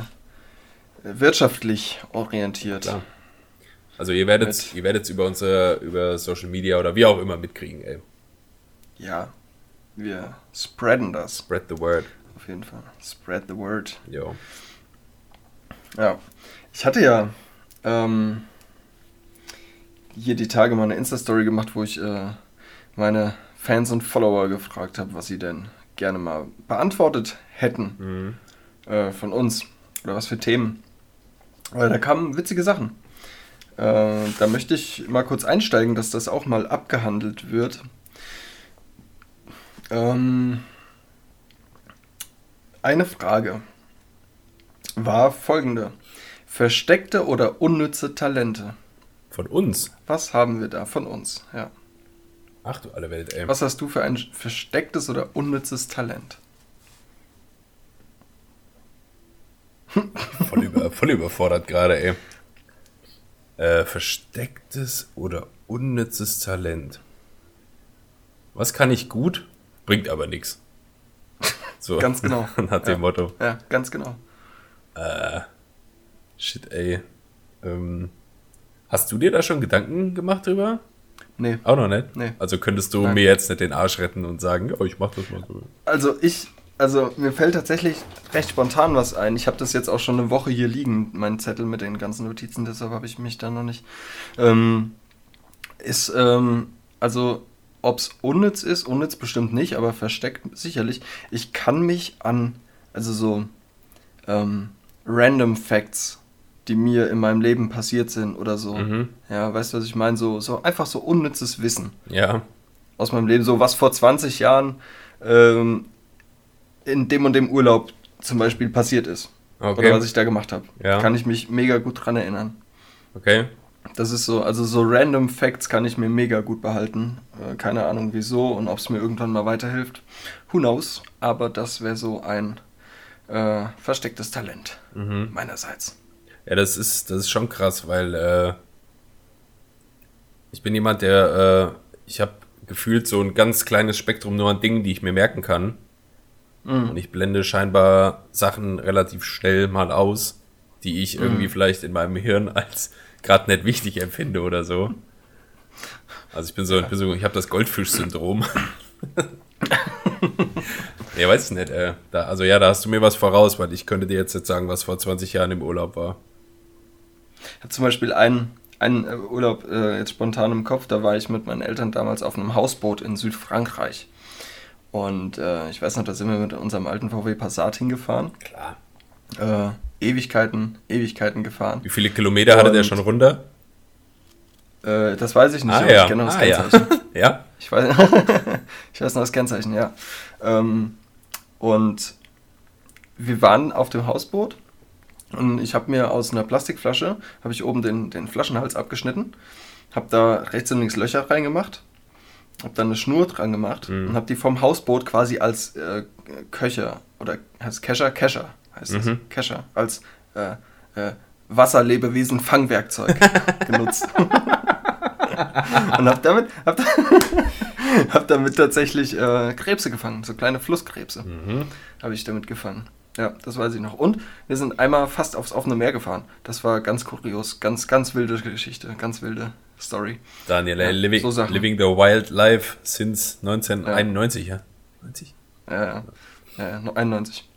Speaker 1: wirtschaftlich orientiert. Klar.
Speaker 2: Also ihr werdet ihr werdet über unsere über Social Media oder wie auch immer mitkriegen, ey.
Speaker 1: Ja. Wir spreaden das.
Speaker 2: Spread the word.
Speaker 1: Auf jeden Fall. Spread the word.
Speaker 2: Jo.
Speaker 1: Ja. Ich hatte ja ähm, hier die Tage mal eine Insta-Story gemacht, wo ich äh, meine Fans und Follower gefragt habe, was sie denn gerne mal beantwortet hätten mhm. äh, von uns oder was für Themen. Weil da kamen witzige Sachen. Äh, da möchte ich mal kurz einsteigen, dass das auch mal abgehandelt wird. Ähm, eine Frage war folgende. Versteckte oder unnütze Talente?
Speaker 2: Von uns?
Speaker 1: Was haben wir da von uns, ja.
Speaker 2: Ach du alle Welt, ey.
Speaker 1: Was hast du für ein verstecktes oder unnützes Talent?
Speaker 2: Voll, über, voll überfordert gerade, ey. Äh, verstecktes oder unnützes Talent. Was kann ich gut, bringt aber nichts.
Speaker 1: So, ganz genau.
Speaker 2: Hat ja. dem Motto.
Speaker 1: Ja, ganz genau.
Speaker 2: Äh, Shit, ey. Ähm, hast du dir da schon Gedanken gemacht drüber?
Speaker 1: Nee.
Speaker 2: Auch noch nicht?
Speaker 1: Nee.
Speaker 2: Also könntest du Nein. mir jetzt nicht den Arsch retten und sagen, oh, ich mach das mal so.
Speaker 1: Also ich, also mir fällt tatsächlich recht spontan was ein. Ich habe das jetzt auch schon eine Woche hier liegen, mein Zettel mit den ganzen Notizen, deshalb habe ich mich da noch nicht. Ähm, ist, ähm, also ob es unnütz ist, unnütz bestimmt nicht, aber versteckt sicherlich. Ich kann mich an, also so ähm, random Facts die mir in meinem Leben passiert sind oder so. Mhm. Ja, weißt du, was ich meine? So, so einfach so unnützes Wissen.
Speaker 2: Ja.
Speaker 1: Aus meinem Leben. So was vor 20 Jahren ähm, in dem und dem Urlaub zum Beispiel passiert ist. Okay. Oder was ich da gemacht habe. Ja. Kann ich mich mega gut dran erinnern.
Speaker 2: Okay.
Speaker 1: Das ist so, also so random Facts kann ich mir mega gut behalten. Äh, keine Ahnung wieso und ob es mir irgendwann mal weiterhilft. Who knows? Aber das wäre so ein äh, verstecktes Talent mhm. meinerseits.
Speaker 2: Ja, das ist, das ist schon krass, weil äh, ich bin jemand, der, äh, ich habe gefühlt so ein ganz kleines Spektrum nur an Dingen, die ich mir merken kann. Mhm. Und ich blende scheinbar Sachen relativ schnell mal aus, die ich mhm. irgendwie vielleicht in meinem Hirn als gerade nicht wichtig empfinde oder so. Also ich bin so, ich, bin so, ich habe das Goldfisch-Syndrom. ja, weiß ich nicht. Äh, da, also ja, da hast du mir was voraus, weil ich könnte dir jetzt nicht sagen, was vor 20 Jahren im Urlaub war.
Speaker 1: Ich habe zum Beispiel einen, einen äh, Urlaub äh, jetzt spontan im Kopf, da war ich mit meinen Eltern damals auf einem Hausboot in Südfrankreich. Und äh, ich weiß noch, da sind wir mit unserem alten VW Passat hingefahren.
Speaker 2: Klar.
Speaker 1: Äh, Ewigkeiten, Ewigkeiten gefahren.
Speaker 2: Wie viele Kilometer hatte der schon runter?
Speaker 1: Äh, das weiß ich nicht,
Speaker 2: ah, ja.
Speaker 1: ich kenne
Speaker 2: noch das ah, Kennzeichen. Ja. ja?
Speaker 1: Ich, weiß, ich weiß noch das Kennzeichen, ja. Ähm, und wir waren auf dem Hausboot und ich habe mir aus einer Plastikflasche, habe ich oben den, den Flaschenhals abgeschnitten, habe da rechts und links Löcher reingemacht, habe dann eine Schnur dran gemacht mhm. und habe die vom Hausboot quasi als äh, Köcher oder heißt Kescher? Kescher heißt das. Mhm. Kescher. Als äh, äh, Wasserlebewesen-Fangwerkzeug genutzt. und habe damit, hab, hab damit tatsächlich äh, Krebse gefangen, so kleine Flusskrebse mhm. habe ich damit gefangen. Ja, das weiß ich noch. Und wir sind einmal fast aufs offene Meer gefahren. Das war ganz kurios, ganz, ganz wilde Geschichte, ganz wilde Story.
Speaker 2: Daniel, ja, living, so living the wild life since 1991, ja? 90?
Speaker 1: Ja, ja, ja, 91.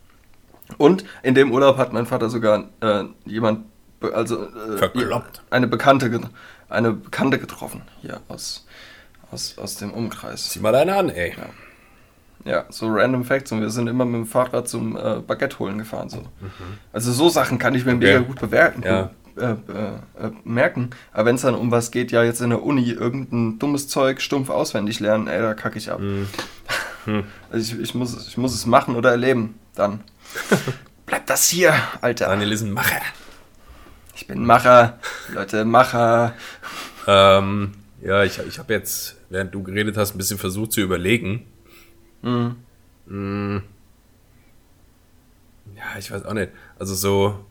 Speaker 1: Und in dem Urlaub hat mein Vater sogar äh, jemand, also
Speaker 2: äh,
Speaker 1: eine Bekannte, eine Bekannte getroffen hier aus, aus, aus dem Umkreis.
Speaker 2: Sieh mal deine an, ey.
Speaker 1: Ja. Ja, so random Facts und wir sind immer mit dem Fahrrad zum äh, Baguette holen gefahren. So. Mhm. Also so Sachen kann ich mir okay. mega gut bewerten,
Speaker 2: ja.
Speaker 1: Äh, äh, merken. Aber wenn es dann um was geht, ja, jetzt in der Uni irgendein dummes Zeug stumpf auswendig lernen, ey, da kacke ich ab.
Speaker 2: Mhm.
Speaker 1: Also ich, ich, muss, ich muss es machen oder erleben. Dann. Bleibt das hier, Alter.
Speaker 2: Daniel ist ein Macher.
Speaker 1: Ich bin Macher. Leute, Macher.
Speaker 2: Ähm, ja, ich, ich habe jetzt, während du geredet hast, ein bisschen versucht zu überlegen.
Speaker 1: Mhm.
Speaker 2: Ja, ich weiß auch nicht. Also so,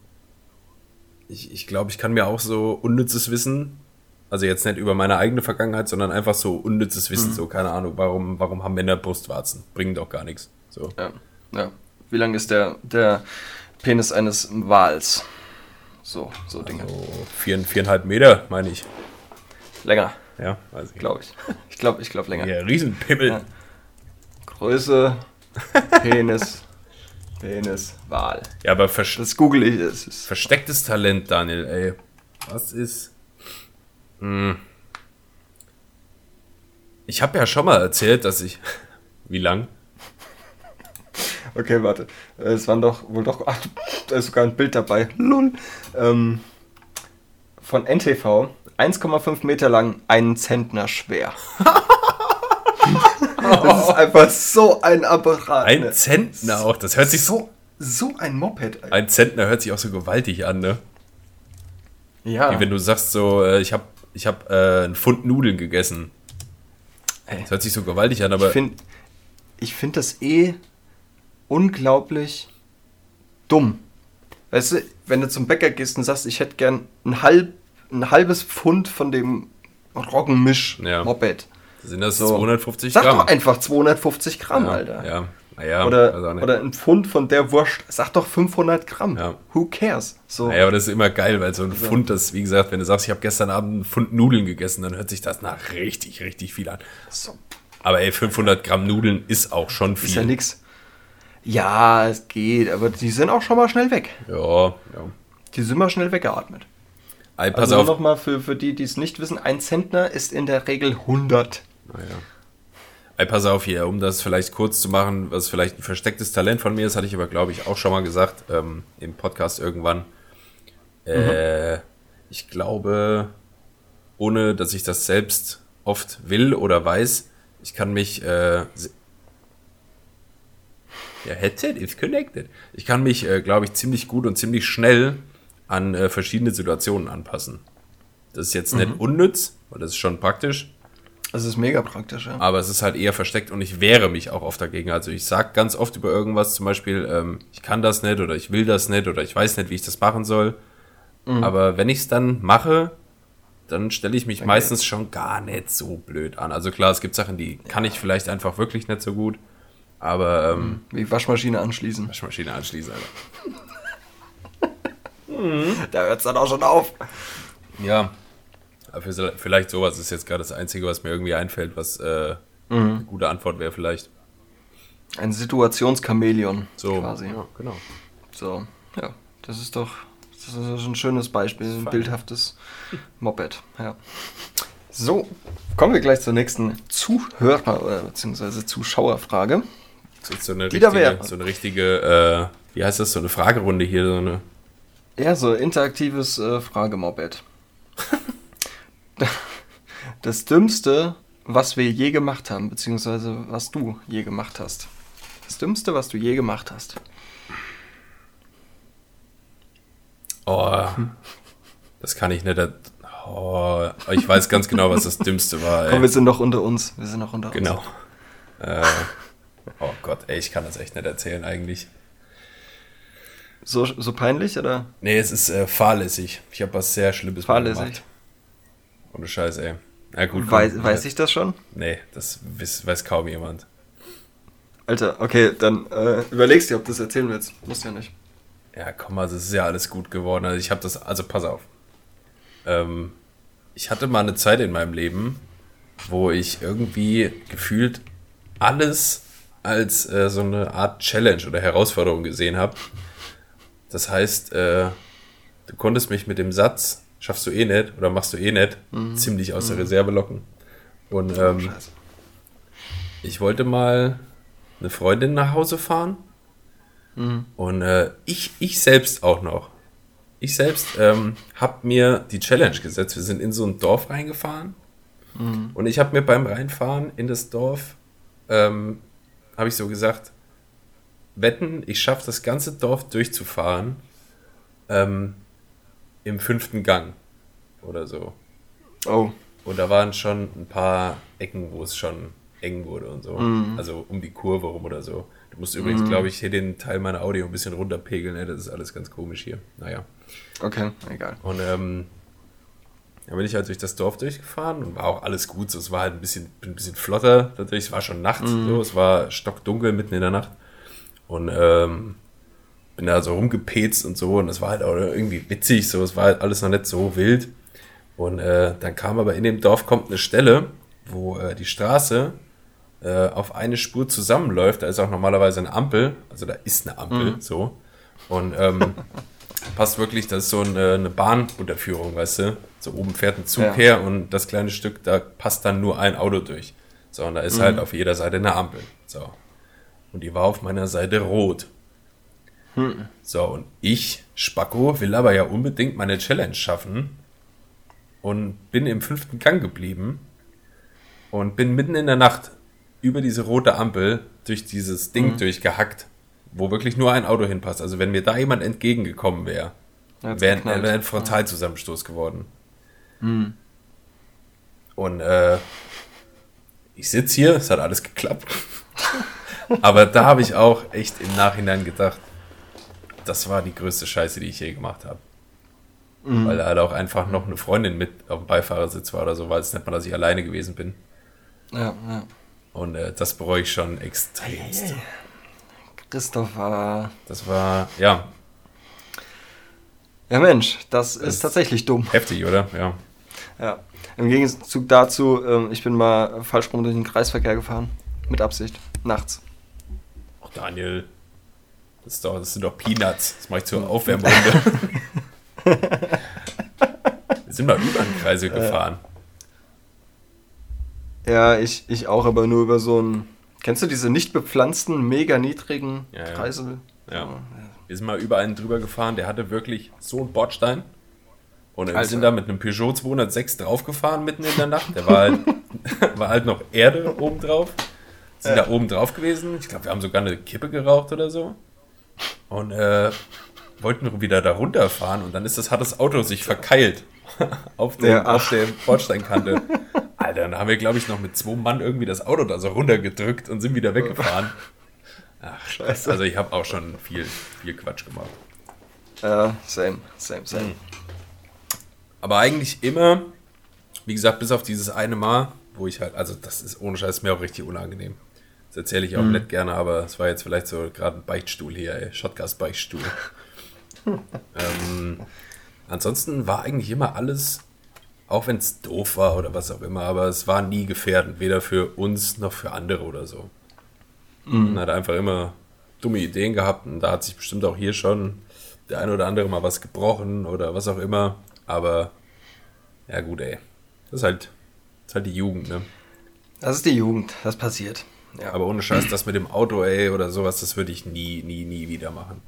Speaker 2: ich, ich glaube, ich kann mir auch so unnützes Wissen, also jetzt nicht über meine eigene Vergangenheit, sondern einfach so unnützes Wissen, so keine Ahnung, warum, warum haben Männer Brustwarzen? Bringt auch gar nichts. So.
Speaker 1: Ja, ja. Wie lang ist der, der Penis eines Wals? So, so Dinge.
Speaker 2: So vier, viereinhalb Meter, meine ich.
Speaker 1: Länger,
Speaker 2: Ja, weiß ich.
Speaker 1: glaube ich. Ich glaube, ich glaube länger.
Speaker 2: Ja, Riesenpimmel.
Speaker 1: Ja. Größe, Penis, Penis, Wal.
Speaker 2: Ja, aber vers
Speaker 1: Das google ich. Das ist
Speaker 2: verstecktes Talent, Daniel, ey. Was ist. Hm. Ich habe ja schon mal erzählt, dass ich. Wie lang?
Speaker 1: Okay, warte. Es waren doch wohl doch. Ach, da ist sogar ein Bild dabei. Lul. Ähm, von NTV. 1,5 Meter lang, einen Zentner schwer. das ist einfach so ein Apparat.
Speaker 2: Ein
Speaker 1: ne?
Speaker 2: Zentner auch. Das hört sich so.
Speaker 1: So, ein Moped. Alter.
Speaker 2: Ein Zentner hört sich auch so gewaltig an, ne?
Speaker 1: Ja.
Speaker 2: Wie wenn du sagst so, äh, ich habe ich hab, äh, einen Pfund Nudeln gegessen.
Speaker 1: Ey.
Speaker 2: Das hört sich so gewaltig an, aber
Speaker 1: Ich finde ich find das eh unglaublich dumm. Weißt du, wenn du zum Bäcker gehst und sagst, ich hätte gern ein, halb, ein halbes Pfund von dem
Speaker 2: Ja. Sind das
Speaker 1: So.
Speaker 2: 250
Speaker 1: Sag
Speaker 2: Gramm.
Speaker 1: doch einfach 250 Gramm,
Speaker 2: ja,
Speaker 1: Alter.
Speaker 2: Ja, naja,
Speaker 1: Oder, oder ein Pfund von der Wurst. Sag doch 500 Gramm.
Speaker 2: Ja.
Speaker 1: Who cares? So.
Speaker 2: Naja, aber das ist immer geil, weil so ein Pfund, das, wie gesagt, wenn du sagst, ich habe gestern Abend einen Pfund Nudeln gegessen, dann hört sich das nach richtig, richtig viel an.
Speaker 1: So.
Speaker 2: Aber ey, 500 Gramm Nudeln ist auch schon viel.
Speaker 1: Ist ja nix. Ja, es geht, aber die sind auch schon mal schnell weg.
Speaker 2: Ja, ja.
Speaker 1: Die sind mal schnell weggeatmet.
Speaker 2: Ey, pass
Speaker 1: Also
Speaker 2: auf.
Speaker 1: nochmal für, für die, die es nicht wissen, ein Zentner ist in der Regel 100.
Speaker 2: Naja. Ey, pass auf hier, um das vielleicht kurz zu machen, was vielleicht ein verstecktes Talent von mir ist, hatte ich aber, glaube ich, auch schon mal gesagt, ähm, im Podcast irgendwann. Äh, Ich glaube, ohne dass ich das selbst oft will oder weiß, ich kann mich, äh, ja, Headset is connected. Ich kann mich, äh, glaube ich, ziemlich gut und ziemlich schnell an äh, verschiedene Situationen anpassen. Das ist jetzt nicht unnütz, weil das ist schon praktisch,
Speaker 1: Das ist mega praktisch, ja.
Speaker 2: aber es ist halt eher versteckt und ich wehre mich auch oft dagegen. Also ich sag ganz oft über irgendwas, zum Beispiel, ähm, ich kann das nicht oder ich will das nicht oder ich weiß nicht, wie ich das machen soll. Aber wenn ich es dann mache, dann stelle ich mich meistens schon gar nicht so blöd an. Also klar, es gibt Sachen, die kann ich vielleicht einfach wirklich nicht so gut. Aber ähm,
Speaker 1: Wie Waschmaschine anschließen.
Speaker 2: Waschmaschine anschließen, Alter.
Speaker 1: Da hört es dann auch schon auf.
Speaker 2: Ja. Vielleicht sowas ist jetzt gerade das Einzige, was mir irgendwie einfällt, was äh, eine gute Antwort wäre vielleicht.
Speaker 1: Ein Situationschamäleon
Speaker 2: So,
Speaker 1: quasi.
Speaker 2: Ja, genau.
Speaker 1: So, ja, das ist doch das ist ein schönes Beispiel, ein bildhaftes Moped. Ja. So, kommen wir gleich zur nächsten Zuhörer- oder beziehungsweise Zuschauerfrage.
Speaker 2: Das ist so eine
Speaker 1: Die
Speaker 2: richtige,
Speaker 1: wäre.
Speaker 2: so eine richtige, äh, wie heißt das, so eine Fragerunde hier, so eine.
Speaker 1: Ja, so interaktives äh, Fragemoped. das Dümmste, was wir je gemacht haben, beziehungsweise was du je gemacht hast. Das Dümmste, was du je gemacht hast.
Speaker 2: Oh, das kann ich nicht. Oh, ich weiß ganz genau, was das Dümmste war.
Speaker 1: Komm, wir
Speaker 2: Ey.
Speaker 1: sind noch unter uns. Wir sind noch unter
Speaker 2: Genau.
Speaker 1: uns.
Speaker 2: Äh, oh Gott, ey, ich kann das echt nicht erzählen eigentlich.
Speaker 1: So, so peinlich, oder?
Speaker 2: Nee, es ist äh, fahrlässig. Ich habe was sehr Schlimmes
Speaker 1: Fahrlässig.
Speaker 2: gemacht. Ohne Scheiß, ey. Na gut, komm.
Speaker 1: Weiß, weiß ich das schon?
Speaker 2: Nee, das weiß, weiß kaum jemand.
Speaker 1: Alter, okay, dann äh, überlegst dir, ob du das erzählen willst. Muss ja nicht.
Speaker 2: Ja, komm, also es ist ja alles gut geworden. Also ich habe das, also pass auf. Ähm, ich hatte mal eine Zeit in meinem Leben, wo ich irgendwie gefühlt alles als äh, so eine Art Challenge oder Herausforderung gesehen habe. Das heißt, äh, du konntest mich mit dem Satz, schaffst du eh nicht oder machst du eh nicht, ziemlich aus der Reserve locken. Und ähm,
Speaker 1: Scheiße.
Speaker 2: ich wollte mal eine Freundin nach Hause fahren. Und äh, ich, ich selbst auch noch. ich selbst ähm, habe mir die Challenge gesetzt. Wir sind in so ein Dorf reingefahren mhm. und ich habe mir beim Reinfahren in das Dorf, ähm, habe ich so gesagt, wetten, ich schaffe das ganze Dorf durchzufahren ähm, im fünften Gang oder so. Oh. Und da waren schon ein paar Ecken, wo es schon eng wurde und so. Mhm. Also um die Kurve rum oder so. Du musst übrigens, mhm. glaube ich, hier den Teil meiner Audio ein bisschen runterpegeln. Ne? Das ist alles ganz komisch hier. Naja.
Speaker 1: Okay, egal.
Speaker 2: Und ähm, da bin ich halt durch das Dorf durchgefahren und war auch alles gut. So, es war halt ein bisschen, ein bisschen flotter. Natürlich, es war schon Nacht. Mhm. So, es war stockdunkel mitten in der Nacht. Und ähm, bin da so rumgepetzt und so. Und es war halt auch irgendwie witzig. So, es war halt alles noch nicht so wild. Und äh, dann kam aber in dem Dorf kommt eine Stelle, wo äh, die Straße äh, auf eine Spur zusammenläuft. Da ist auch normalerweise eine Ampel. Also da ist eine Ampel, mhm. so. Und ähm, passt wirklich, das ist so eine, eine Bahnunterführung, weißt du? So oben fährt ein Zug ja. her und das kleine Stück, da passt dann nur ein Auto durch. So, und da ist mhm. halt auf jeder Seite eine Ampel. So. Und die war auf meiner Seite rot. Hm. So, und ich, Spacko, will aber ja unbedingt meine Challenge schaffen und bin im fünften Gang geblieben und bin mitten in der Nacht über diese rote Ampel durch dieses Ding mhm. durchgehackt, wo wirklich nur ein Auto hinpasst. Also wenn mir da jemand entgegengekommen wäre, wäre wär ein Frontalzusammenstoß geworden. Mhm. Und äh, ich sitze hier, es hat alles geklappt. Aber da habe ich auch echt im Nachhinein gedacht, das war die größte Scheiße, die ich je gemacht habe. Mhm. Weil da halt auch einfach noch eine Freundin mit auf dem Beifahrersitz war oder so, weil es nicht mal, dass ich alleine gewesen bin. Ja, ja. Und äh, das bereue ich schon extremst. Hey,
Speaker 1: Christopher.
Speaker 2: Das war, ja.
Speaker 1: Ja, Mensch, das, das ist tatsächlich dumm.
Speaker 2: Heftig, oder? Ja.
Speaker 1: Ja. Im Gegenzug dazu, ähm, ich bin mal falsch rum durch den Kreisverkehr gefahren. Mit Absicht. Nachts.
Speaker 2: Ach, Daniel. Das, doch, das sind doch Peanuts. Das mache ich zur Aufwärmrunde. Wir sind mal über den Kreisel gefahren.
Speaker 1: Ja, ich, ich auch, aber nur über so einen. Kennst du diese nicht bepflanzten, mega niedrigen ja, Kreisel?
Speaker 2: Ja. ja. Wir sind mal über einen drüber gefahren, der hatte wirklich so einen Bordstein. Und wir sind da mit einem Peugeot 206 draufgefahren mitten in der Nacht. Der war halt, war halt noch Erde oben drauf. Sind ja. da oben drauf gewesen. Ich glaube, wir haben sogar eine Kippe geraucht oder so. Und äh, wollten wieder da runterfahren und dann ist das, hat das Auto sich verkeilt auf, dem, ja, auf der Bordsteinkante. Alter, dann haben wir, glaube ich, noch mit zwei Mann irgendwie das Auto da so runtergedrückt und sind wieder weggefahren. Ach, scheiße. Also ich habe auch schon viel, viel Quatsch gemacht.
Speaker 1: Ja, same, same, same. Mhm.
Speaker 2: Aber eigentlich immer, wie gesagt, bis auf dieses eine Mal, wo ich halt, also das ist ohne Scheiß mir auch richtig unangenehm. Das erzähle ich auch mhm. nicht gerne, aber es war jetzt vielleicht so gerade ein Beichtstuhl hier, ey. Shotgas-Beichtstuhl. ähm, ansonsten war eigentlich immer alles, auch wenn es doof war oder was auch immer, aber es war nie gefährdend, weder für uns noch für andere oder so. Mhm. Man hat einfach immer dumme Ideen gehabt und da hat sich bestimmt auch hier schon der ein oder andere mal was gebrochen oder was auch immer, aber ja gut, ey. Das ist halt, das ist halt die Jugend, ne?
Speaker 1: Das ist die Jugend, das passiert.
Speaker 2: Ja. Aber ohne Scheiß, das mit dem Auto, ey, oder sowas, das würde ich nie, nie, nie wieder machen.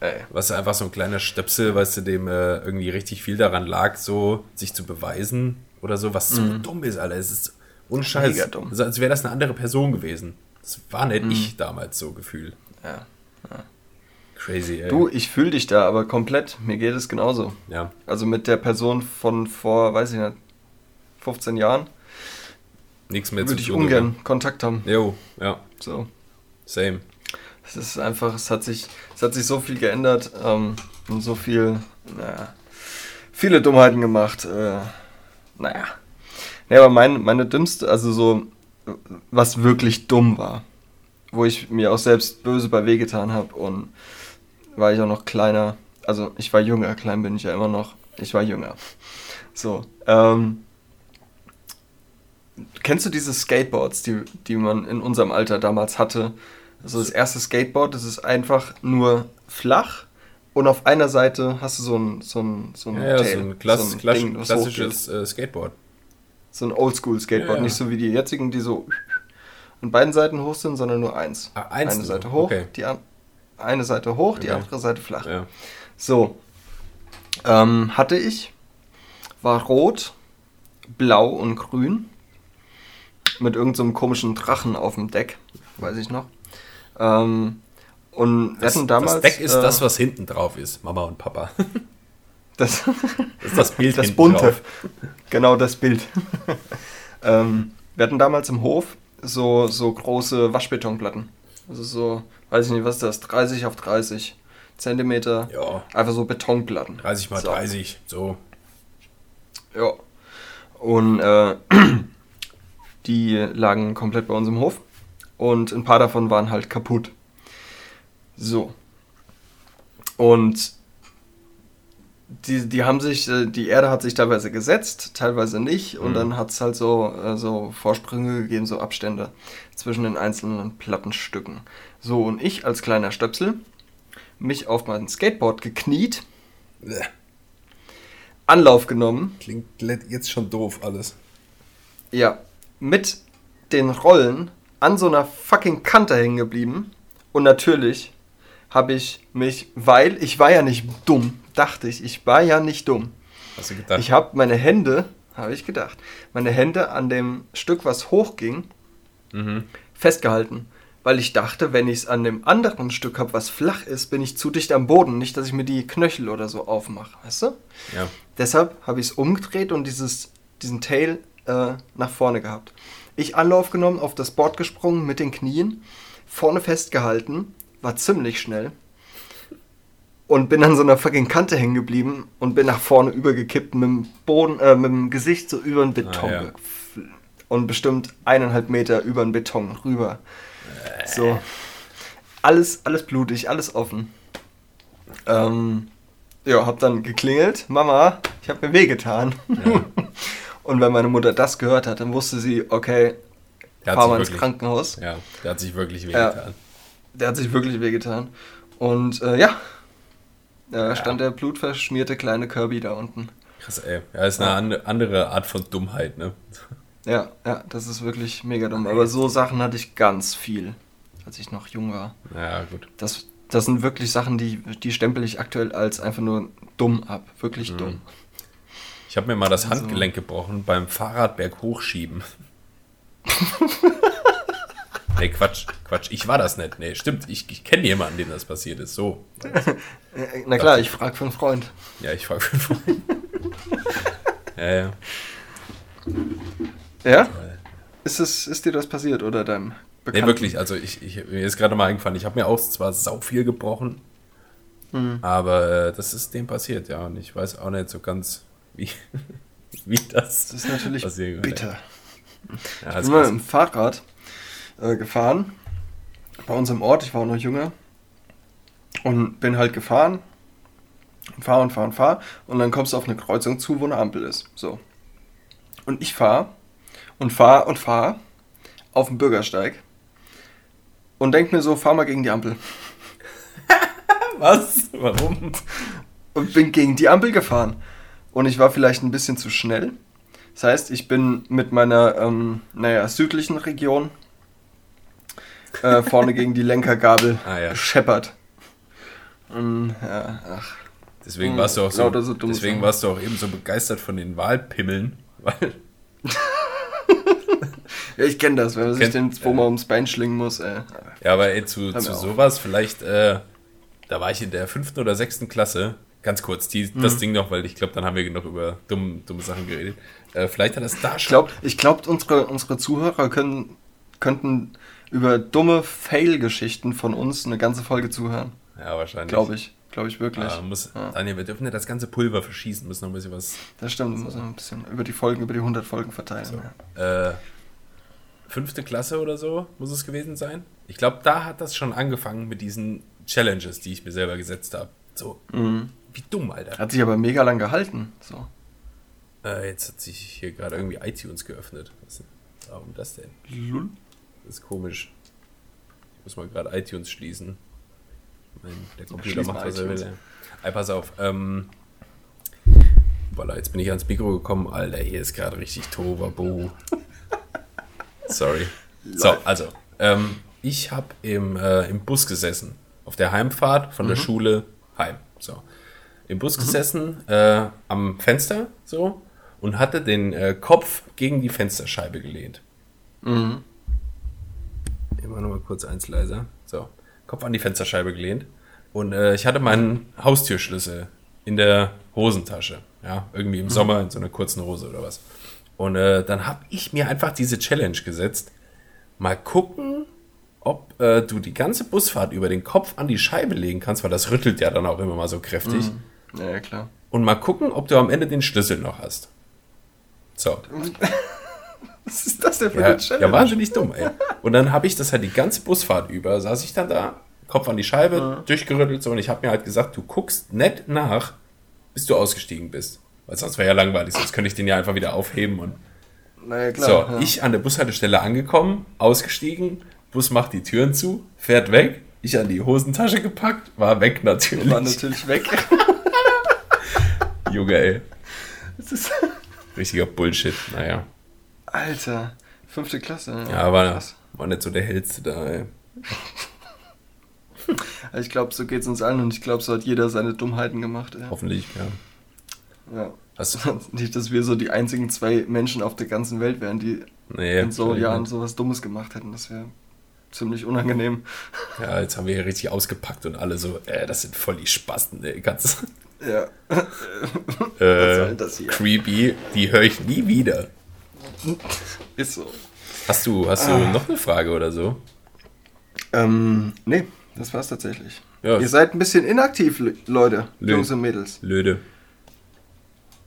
Speaker 2: Ey. Was einfach so ein kleiner Stöpsel, weißt du, dem äh, irgendwie richtig viel daran lag, so sich zu beweisen oder so, was so mhm. dumm ist, Alter. Es ist ohne Scheiß. Mega dumm. Als wäre das eine andere Person gewesen. Das war nicht mhm. ich damals so gefühlt. Ja. ja.
Speaker 1: Crazy, ey. Du, ich fühle dich da, aber komplett. Mir geht es genauso. Ja. Also mit der Person von vor, weiß ich nicht, 15 Jahren.
Speaker 2: Nichts mehr
Speaker 1: Würde zu tun. Würde ich ungern oder? Kontakt haben.
Speaker 2: Jo, ja. So. Same.
Speaker 1: Es ist einfach, es hat sich, es hat sich so viel geändert ähm, und so viel, naja, viele Dummheiten gemacht. Äh, naja. Ja, aber mein, meine dümmste, also so, was wirklich dumm war, wo ich mir auch selbst böse bei wehgetan habe und war ich auch noch kleiner, also ich war jünger, klein bin ich ja immer noch, ich war jünger. So, ähm, kennst du diese Skateboards, die, die man in unserem Alter damals hatte? Also das erste Skateboard, das ist einfach nur flach und auf einer Seite hast du so ein so ein so ein,
Speaker 2: ja, Tail, so ein, Klass, so ein Klass, Ding, klassisches äh, Skateboard.
Speaker 1: So ein Oldschool Skateboard, ja, nicht so wie die jetzigen, die so an beiden Seiten hoch sind, sondern nur eins. Ah, eins eine Seite hoch, okay. die eine Seite hoch, die okay. andere Seite flach. So. Ähm, hatte ich. War rot, blau und grün. Mit irgendeinem so komischen Drachen auf dem Deck. Weiß ich noch. Ähm, und wir
Speaker 2: Das,
Speaker 1: hatten damals.
Speaker 2: das Deck ist
Speaker 1: äh,
Speaker 2: das, was hinten drauf ist, Mama und Papa.
Speaker 1: Das,
Speaker 2: Das ist das Bild
Speaker 1: das bunte.
Speaker 2: drauf.
Speaker 1: Genau das Bild. ähm, wir hatten damals im Hof so, so große Waschbetonplatten. Also so, weiß ich nicht, was ist das? 30 auf 30 Zentimeter.
Speaker 2: Ja,
Speaker 1: Einfach so Betonplatten.
Speaker 2: 30 mal
Speaker 1: So.
Speaker 2: 30, so.
Speaker 1: Ja. Und äh, die lagen komplett bei uns im Hof. Und ein paar davon waren halt kaputt. So. Und die, die haben sich, äh, die Erde hat sich teilweise gesetzt, teilweise nicht. Und
Speaker 2: Mhm.
Speaker 1: dann hat es halt so, äh, so Vorsprünge gegeben, so Abstände zwischen den einzelnen Plattenstücken. So, und ich als kleiner Stöpsel, mich auf mein Skateboard gekniet,
Speaker 2: Bäh.
Speaker 1: Anlauf genommen,
Speaker 2: Klingt jetzt schon doof alles.
Speaker 1: Ja, mit den Rollen an so einer fucking Kante hängen geblieben. Und natürlich habe ich mich, weil ich war ja nicht dumm, dachte ich, ich war ja nicht dumm.
Speaker 2: Hast du gedacht?
Speaker 1: Ich habe meine Hände, habe ich gedacht, meine Hände an dem Stück, was hochging,
Speaker 2: mhm.
Speaker 1: festgehalten. Weil ich dachte, wenn ich es an dem anderen Stück habe, was flach ist, bin ich zu dicht am Boden. Nicht, dass ich mir die Knöchel oder so aufmache, weißt du?
Speaker 2: Ja.
Speaker 1: Deshalb habe ich es umgedreht und dieses, diesen Tail äh, nach vorne gehabt. Ich Anlauf genommen, auf das Board gesprungen mit den Knien, vorne festgehalten, war ziemlich schnell und bin an so einer fucking Kante hängen geblieben und bin nach vorne übergekippt mit dem Boden, äh, mit dem Gesicht so über den Beton
Speaker 2: Ah, ja.
Speaker 1: und bestimmt eineinhalb Meter über den Beton rüber. So. Alles, alles blutig, alles offen. Ähm, ja, hab dann geklingelt. Mama, ich hab mir wehgetan.
Speaker 2: Ja.
Speaker 1: Und wenn meine Mutter das gehört hat, dann wusste sie, okay,
Speaker 2: Der
Speaker 1: fahr mal ins
Speaker 2: wirklich-
Speaker 1: Krankenhaus.
Speaker 2: Ja, der hat sich wirklich
Speaker 1: Ja.
Speaker 2: wehgetan.
Speaker 1: Der hat sich wirklich wehgetan. Und äh, ja, da stand der blutverschmierte kleine Kirby da unten.
Speaker 2: Krass, ey. Ja, ist eine ande- andere Art von Dummheit, ne?
Speaker 1: Ja, ja, das ist wirklich mega dumm. Aber so Sachen hatte ich ganz viel, als ich noch jung war.
Speaker 2: Ja, gut.
Speaker 1: Das, das sind wirklich Sachen, die, die stempel ich aktuell als einfach nur dumm ab. Wirklich
Speaker 2: Mhm.
Speaker 1: dumm.
Speaker 2: Ich habe mir mal das
Speaker 1: Also-
Speaker 2: Handgelenk gebrochen beim Fahrradberg hochschieben. nee, Quatsch, Quatsch. Ich war das nicht. Nee, stimmt. Ich, ich kenne jemanden, dem das passiert ist. So.
Speaker 1: Na klar, ich frage für einen Freund.
Speaker 2: Ja, ich frage für einen Freund. ja, ja.
Speaker 1: Ja? Ist, es, ist dir das passiert oder deinem
Speaker 2: Nee,
Speaker 1: Bekannten?
Speaker 2: wirklich. Also, ich, ich, mir ist gerade mal eingefallen. Ich habe mir auch zwar sau viel gebrochen,
Speaker 1: Mhm.
Speaker 2: aber äh, das ist dem passiert, ja. Und ich weiß auch nicht so ganz, wie, wie das.
Speaker 1: Das ist natürlich bitter.
Speaker 2: Ja,
Speaker 1: Ich bin mal dem Fahrrad äh, gefahren. Bei uns im Ort, ich war auch noch jünger. Und bin halt gefahren. Und fahr und fahr und fahr. Und dann kommst du auf eine Kreuzung zu, wo eine Ampel ist. So. Und ich fahr und fahr und fahr auf dem Bürgersteig. Und denk mir so, fahr mal gegen die Ampel.
Speaker 2: Was? Warum?
Speaker 1: und bin gegen die Ampel gefahren. Und ich war vielleicht ein bisschen zu schnell. Das heißt, ich bin mit meiner, ähm, naja, südlichen Region äh, vorne gegen die Lenkergabel
Speaker 2: Ah, ja.
Speaker 1: gescheppert. Und, ja, ach.
Speaker 2: Deswegen
Speaker 1: Hm,
Speaker 2: warst du auch so,
Speaker 1: so
Speaker 2: deswegen warst du auch eben so begeistert von den Wahlpimmeln, weil
Speaker 1: Ja, ich kenne das, wenn man sich den zweimal ums Bein schlingen muss. Äh.
Speaker 2: ja, aber ey, zu, zu sowas vielleicht, äh, da war ich in der fünften oder sechsten Klasse, ganz kurz, die,
Speaker 1: Mhm.
Speaker 2: das Ding noch, weil ich glaube, dann haben wir genug über dumme, dumme Sachen geredet. Äh, vielleicht hat das da
Speaker 1: Ich
Speaker 2: schon.
Speaker 1: glaube, ich glaub, unsere, unsere Zuhörer können, könnten über dumme Fail-Geschichten von uns eine ganze Folge zuhören.
Speaker 2: ja, wahrscheinlich.
Speaker 1: Glaube ich. Glaube ich wirklich.
Speaker 2: Ja, muss,
Speaker 1: Ja.
Speaker 2: Daniel, wir dürfen ja das ganze Pulver verschießen, müssen noch ein bisschen was.
Speaker 1: Das stimmt, muss man ein bisschen über die Folgen, über die 100 Folgen verteilen. ja.
Speaker 2: Äh, fünfte Klasse oder so muss es gewesen sein. Ich glaube, da hat das schon angefangen mit diesen Challenges, die ich mir selber gesetzt habe. So,
Speaker 1: Mhm.
Speaker 2: Wie dumm, Alter.
Speaker 1: Hat sich aber mega lang gehalten. So.
Speaker 2: Äh, jetzt hat sich hier gerade irgendwie iTunes geöffnet. Was, warum das denn?
Speaker 1: Lull.
Speaker 2: Das ist komisch. Ich muss mal gerade iTunes schließen. Mein, der Computer
Speaker 1: Schließ
Speaker 2: macht, was er will. Ey, pass auf. Ähm, voilà, jetzt bin ich ans Mikro gekommen. Alter, hier ist gerade richtig Tohuwabohu. Sorry. So, also. Ähm, ich habe im, äh, im Bus gesessen. Auf der Heimfahrt von
Speaker 1: Mhm.
Speaker 2: der Schule heim. So. Im Bus gesessen, äh, am Fenster so und hatte den äh, Kopf gegen die Fensterscheibe gelehnt.
Speaker 1: Mhm.
Speaker 2: Immer noch mal kurz eins leiser. So, Kopf an die Fensterscheibe gelehnt. Und äh, ich hatte meinen Haustürschlüssel in der Hosentasche. Ja, irgendwie im Sommer in so einer kurzen Hose oder was. Und äh, dann habe ich mir einfach diese Challenge gesetzt. Mal gucken, ob äh, du die ganze Busfahrt über den Kopf an die Scheibe legen kannst, weil das rüttelt ja dann auch immer mal so kräftig.
Speaker 1: Ja, ja, klar.
Speaker 2: Und mal gucken, ob du am Ende den Schlüssel noch hast. So.
Speaker 1: Was ist das denn für
Speaker 2: Ja,
Speaker 1: eine Challenge?
Speaker 2: ja wahnsinnig dumm, ey. Und dann habe ich das halt die ganze Busfahrt über, saß ich dann da, Kopf an die Scheibe, durchgerüttelt so und ich habe mir halt gesagt, du guckst nett nach, bis du ausgestiegen bist. Weil sonst wäre ja langweilig, sonst könnte ich den ja einfach wieder aufheben und
Speaker 1: Na ja, klar.
Speaker 2: so,
Speaker 1: ja.
Speaker 2: ich an der Bushaltestelle angekommen, ausgestiegen, Bus macht die Türen zu, fährt weg, ich an die Hosentasche gepackt, war weg natürlich.
Speaker 1: war natürlich weg.
Speaker 2: Junge, ey. Richtiger Bullshit, naja.
Speaker 1: Alter, fünfte Klasse.
Speaker 2: Ja, war,
Speaker 1: krass.
Speaker 2: war nicht so der hellste da, ey.
Speaker 1: Ich glaube, so geht's uns allen und ich glaube, so hat jeder seine Dummheiten gemacht. Ey.
Speaker 2: Hoffentlich, ja.
Speaker 1: Ja.
Speaker 2: Hast du,
Speaker 1: Nicht, dass wir so die einzigen zwei Menschen auf der ganzen Welt wären, die
Speaker 2: nee,
Speaker 1: in so Jahren
Speaker 2: nicht.
Speaker 1: sowas Dummes gemacht hätten. Das wäre ziemlich unangenehm.
Speaker 2: Ja, jetzt haben wir hier richtig ausgepackt und alle so, äh, das sind voll die Spasten, ey. Ganz
Speaker 1: Ja.
Speaker 2: äh,
Speaker 1: soll das hier?
Speaker 2: creepy, die höre ich nie wieder.
Speaker 1: Ist so.
Speaker 2: Hast du, hast du
Speaker 1: Ah.
Speaker 2: noch eine Frage oder so?
Speaker 1: Ähm, nee, das war's tatsächlich.
Speaker 2: Ja.
Speaker 1: Ihr seid ein bisschen inaktiv, Le- Leute,
Speaker 2: Lö.
Speaker 1: Jungs und Mädels.
Speaker 2: Löde.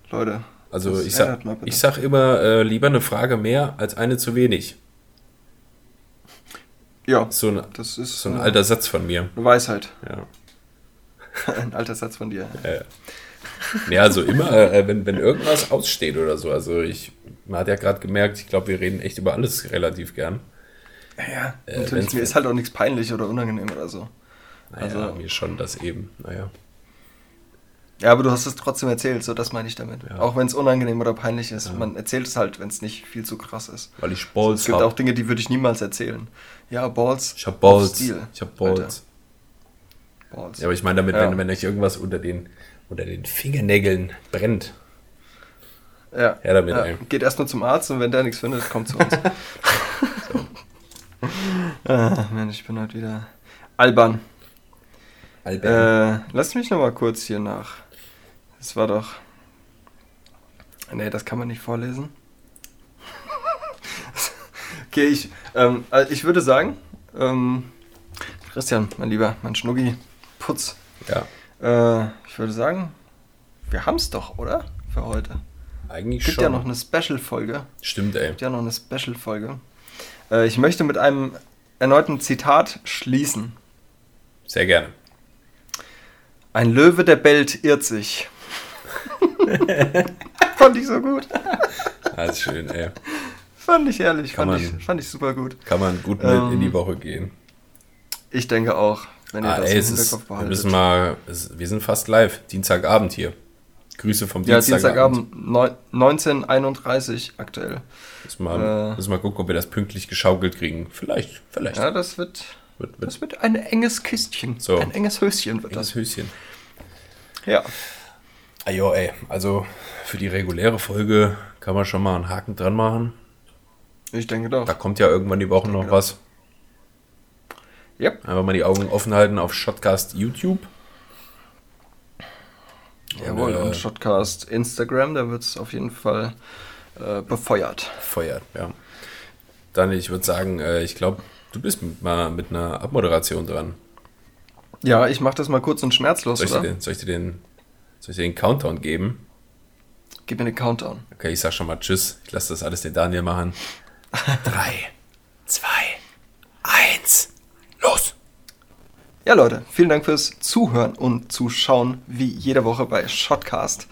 Speaker 1: Leute.
Speaker 2: Also ich sag, ich sag immer, äh, lieber eine Frage mehr als eine zu wenig.
Speaker 1: Ja,
Speaker 2: So ein,
Speaker 1: das ist
Speaker 2: so ein
Speaker 1: äh,
Speaker 2: alter Satz von mir.
Speaker 1: eine Weisheit.
Speaker 2: Ja.
Speaker 1: ein alter Satz von dir.
Speaker 2: Äh, ja, also immer, äh, wenn, wenn irgendwas aussteht oder so. Also ich, man hat ja gerade gemerkt, ich glaube, wir reden echt über alles relativ gern.
Speaker 1: Ja,
Speaker 2: Äh,
Speaker 1: natürlich. Mir ist halt auch nichts peinlich oder unangenehm oder so.
Speaker 2: Naja,
Speaker 1: Also-
Speaker 2: mir schon das eben. Naja.
Speaker 1: Ja, aber du hast es trotzdem erzählt, so das meine ich damit.
Speaker 2: Ja.
Speaker 1: Auch wenn es unangenehm oder peinlich ist. Man erzählt es halt, wenn es nicht viel zu krass ist.
Speaker 2: Weil ich
Speaker 1: Es
Speaker 2: Balls
Speaker 1: gibt auch
Speaker 2: habe.
Speaker 1: Dinge, die würde ich niemals erzählen. Ja, Balls.
Speaker 2: Ich habe Balls.
Speaker 1: Stil,
Speaker 2: Ich habe Balls.
Speaker 1: Alter.
Speaker 2: Ja, aber ich meine damit,
Speaker 1: Ja.
Speaker 2: wenn, wenn euch irgendwas unter den, unter den Fingernägeln brennt.
Speaker 1: Ja,
Speaker 2: Her damit,
Speaker 1: ja.
Speaker 2: ey.
Speaker 1: Geht erstmal zum Arzt und wenn der nichts findet, kommt zu uns. ah, Mensch, ich bin heute wieder albern.
Speaker 2: Albert.
Speaker 1: Äh, lass mich noch mal kurz hier nach. Das war doch. Nee, das kann man nicht vorlesen. okay, ich, ähm, also ich würde sagen, ähm, Christian, mein Lieber, mein Schnuggi, Putz.
Speaker 2: ja,
Speaker 1: Äh, ich würde sagen, wir haben's doch, oder? Für heute.
Speaker 2: eigentlich
Speaker 1: Gibt
Speaker 2: schon.
Speaker 1: ja noch eine Special-Folge.
Speaker 2: Stimmt, ey.
Speaker 1: Gibt ja noch eine Special-Folge. Äh, ich möchte mit einem erneuten Zitat schließen.
Speaker 2: Sehr gerne.
Speaker 1: Ein Löwe, der bellt, irrt sich. fand ich so gut.
Speaker 2: Alles schön, ey.
Speaker 1: Fand ich ehrlich. Fand
Speaker 2: man-
Speaker 1: ich, fand ich super gut.
Speaker 2: Kann man gut mit
Speaker 1: Ähm,
Speaker 2: in die Woche gehen.
Speaker 1: Ich denke auch, wenn ihr
Speaker 2: Ah,
Speaker 1: das
Speaker 2: ey,
Speaker 1: im
Speaker 2: es ist,
Speaker 1: Hinterkopf
Speaker 2: wir
Speaker 1: behaltet.
Speaker 2: müssen mal, es, wir sind fast live. Dienstagabend hier. Grüße vom
Speaker 1: ja,
Speaker 2: Dienstagabend.
Speaker 1: Dienstagabend, neun- 19.31 aktuell.
Speaker 2: Müssen mal,
Speaker 1: Äh.
Speaker 2: müssen mal gucken, ob wir das pünktlich geschaukelt kriegen. Vielleicht, vielleicht.
Speaker 1: Ja, das wird,
Speaker 2: Wird, wird
Speaker 1: das wird ein enges Kistchen.
Speaker 2: So.
Speaker 1: Ein enges Höschen wird
Speaker 2: das
Speaker 1: das.
Speaker 2: Höschen.
Speaker 1: Ja.
Speaker 2: Ah, jo, ey. Also für die reguläre Folge kann man schon mal einen Haken dran machen.
Speaker 1: Ich denke doch.
Speaker 2: Da kommt ja irgendwann die Woche noch was.
Speaker 1: Yep.
Speaker 2: Einfach mal die Augen offen halten auf Shotcast YouTube.
Speaker 1: Jawohl,
Speaker 2: äh,
Speaker 1: und Shotcast Instagram, da wird es auf jeden Fall äh, befeuert.
Speaker 2: Feuert, ja. Dann, ich würde sagen, äh, ich glaube, du bist mit, mal mit einer Abmoderation dran.
Speaker 1: Ja, ich mache das mal kurz und schmerzlos,
Speaker 2: Soll ich, den, soll, ich dir den, soll ich dir den Countdown geben?
Speaker 1: Gib mir eine Countdown.
Speaker 2: Okay, ich sag schon mal Tschüss. Ich lasse das alles den Daniel machen. Drei, zwei, eins!
Speaker 1: Ja, Leute, vielen Dank fürs Zuhören und Zuschauen, wie jede Woche bei Shotcast.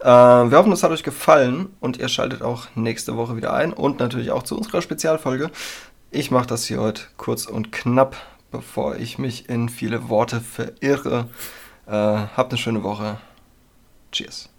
Speaker 1: Äh, wir hoffen, es hat euch gefallen und ihr schaltet auch nächste Woche wieder ein und natürlich auch zu unserer Spezialfolge. Ich mache das hier heute kurz und knapp, bevor ich mich in viele Worte verirre. Äh, habt eine schöne Woche. Cheers.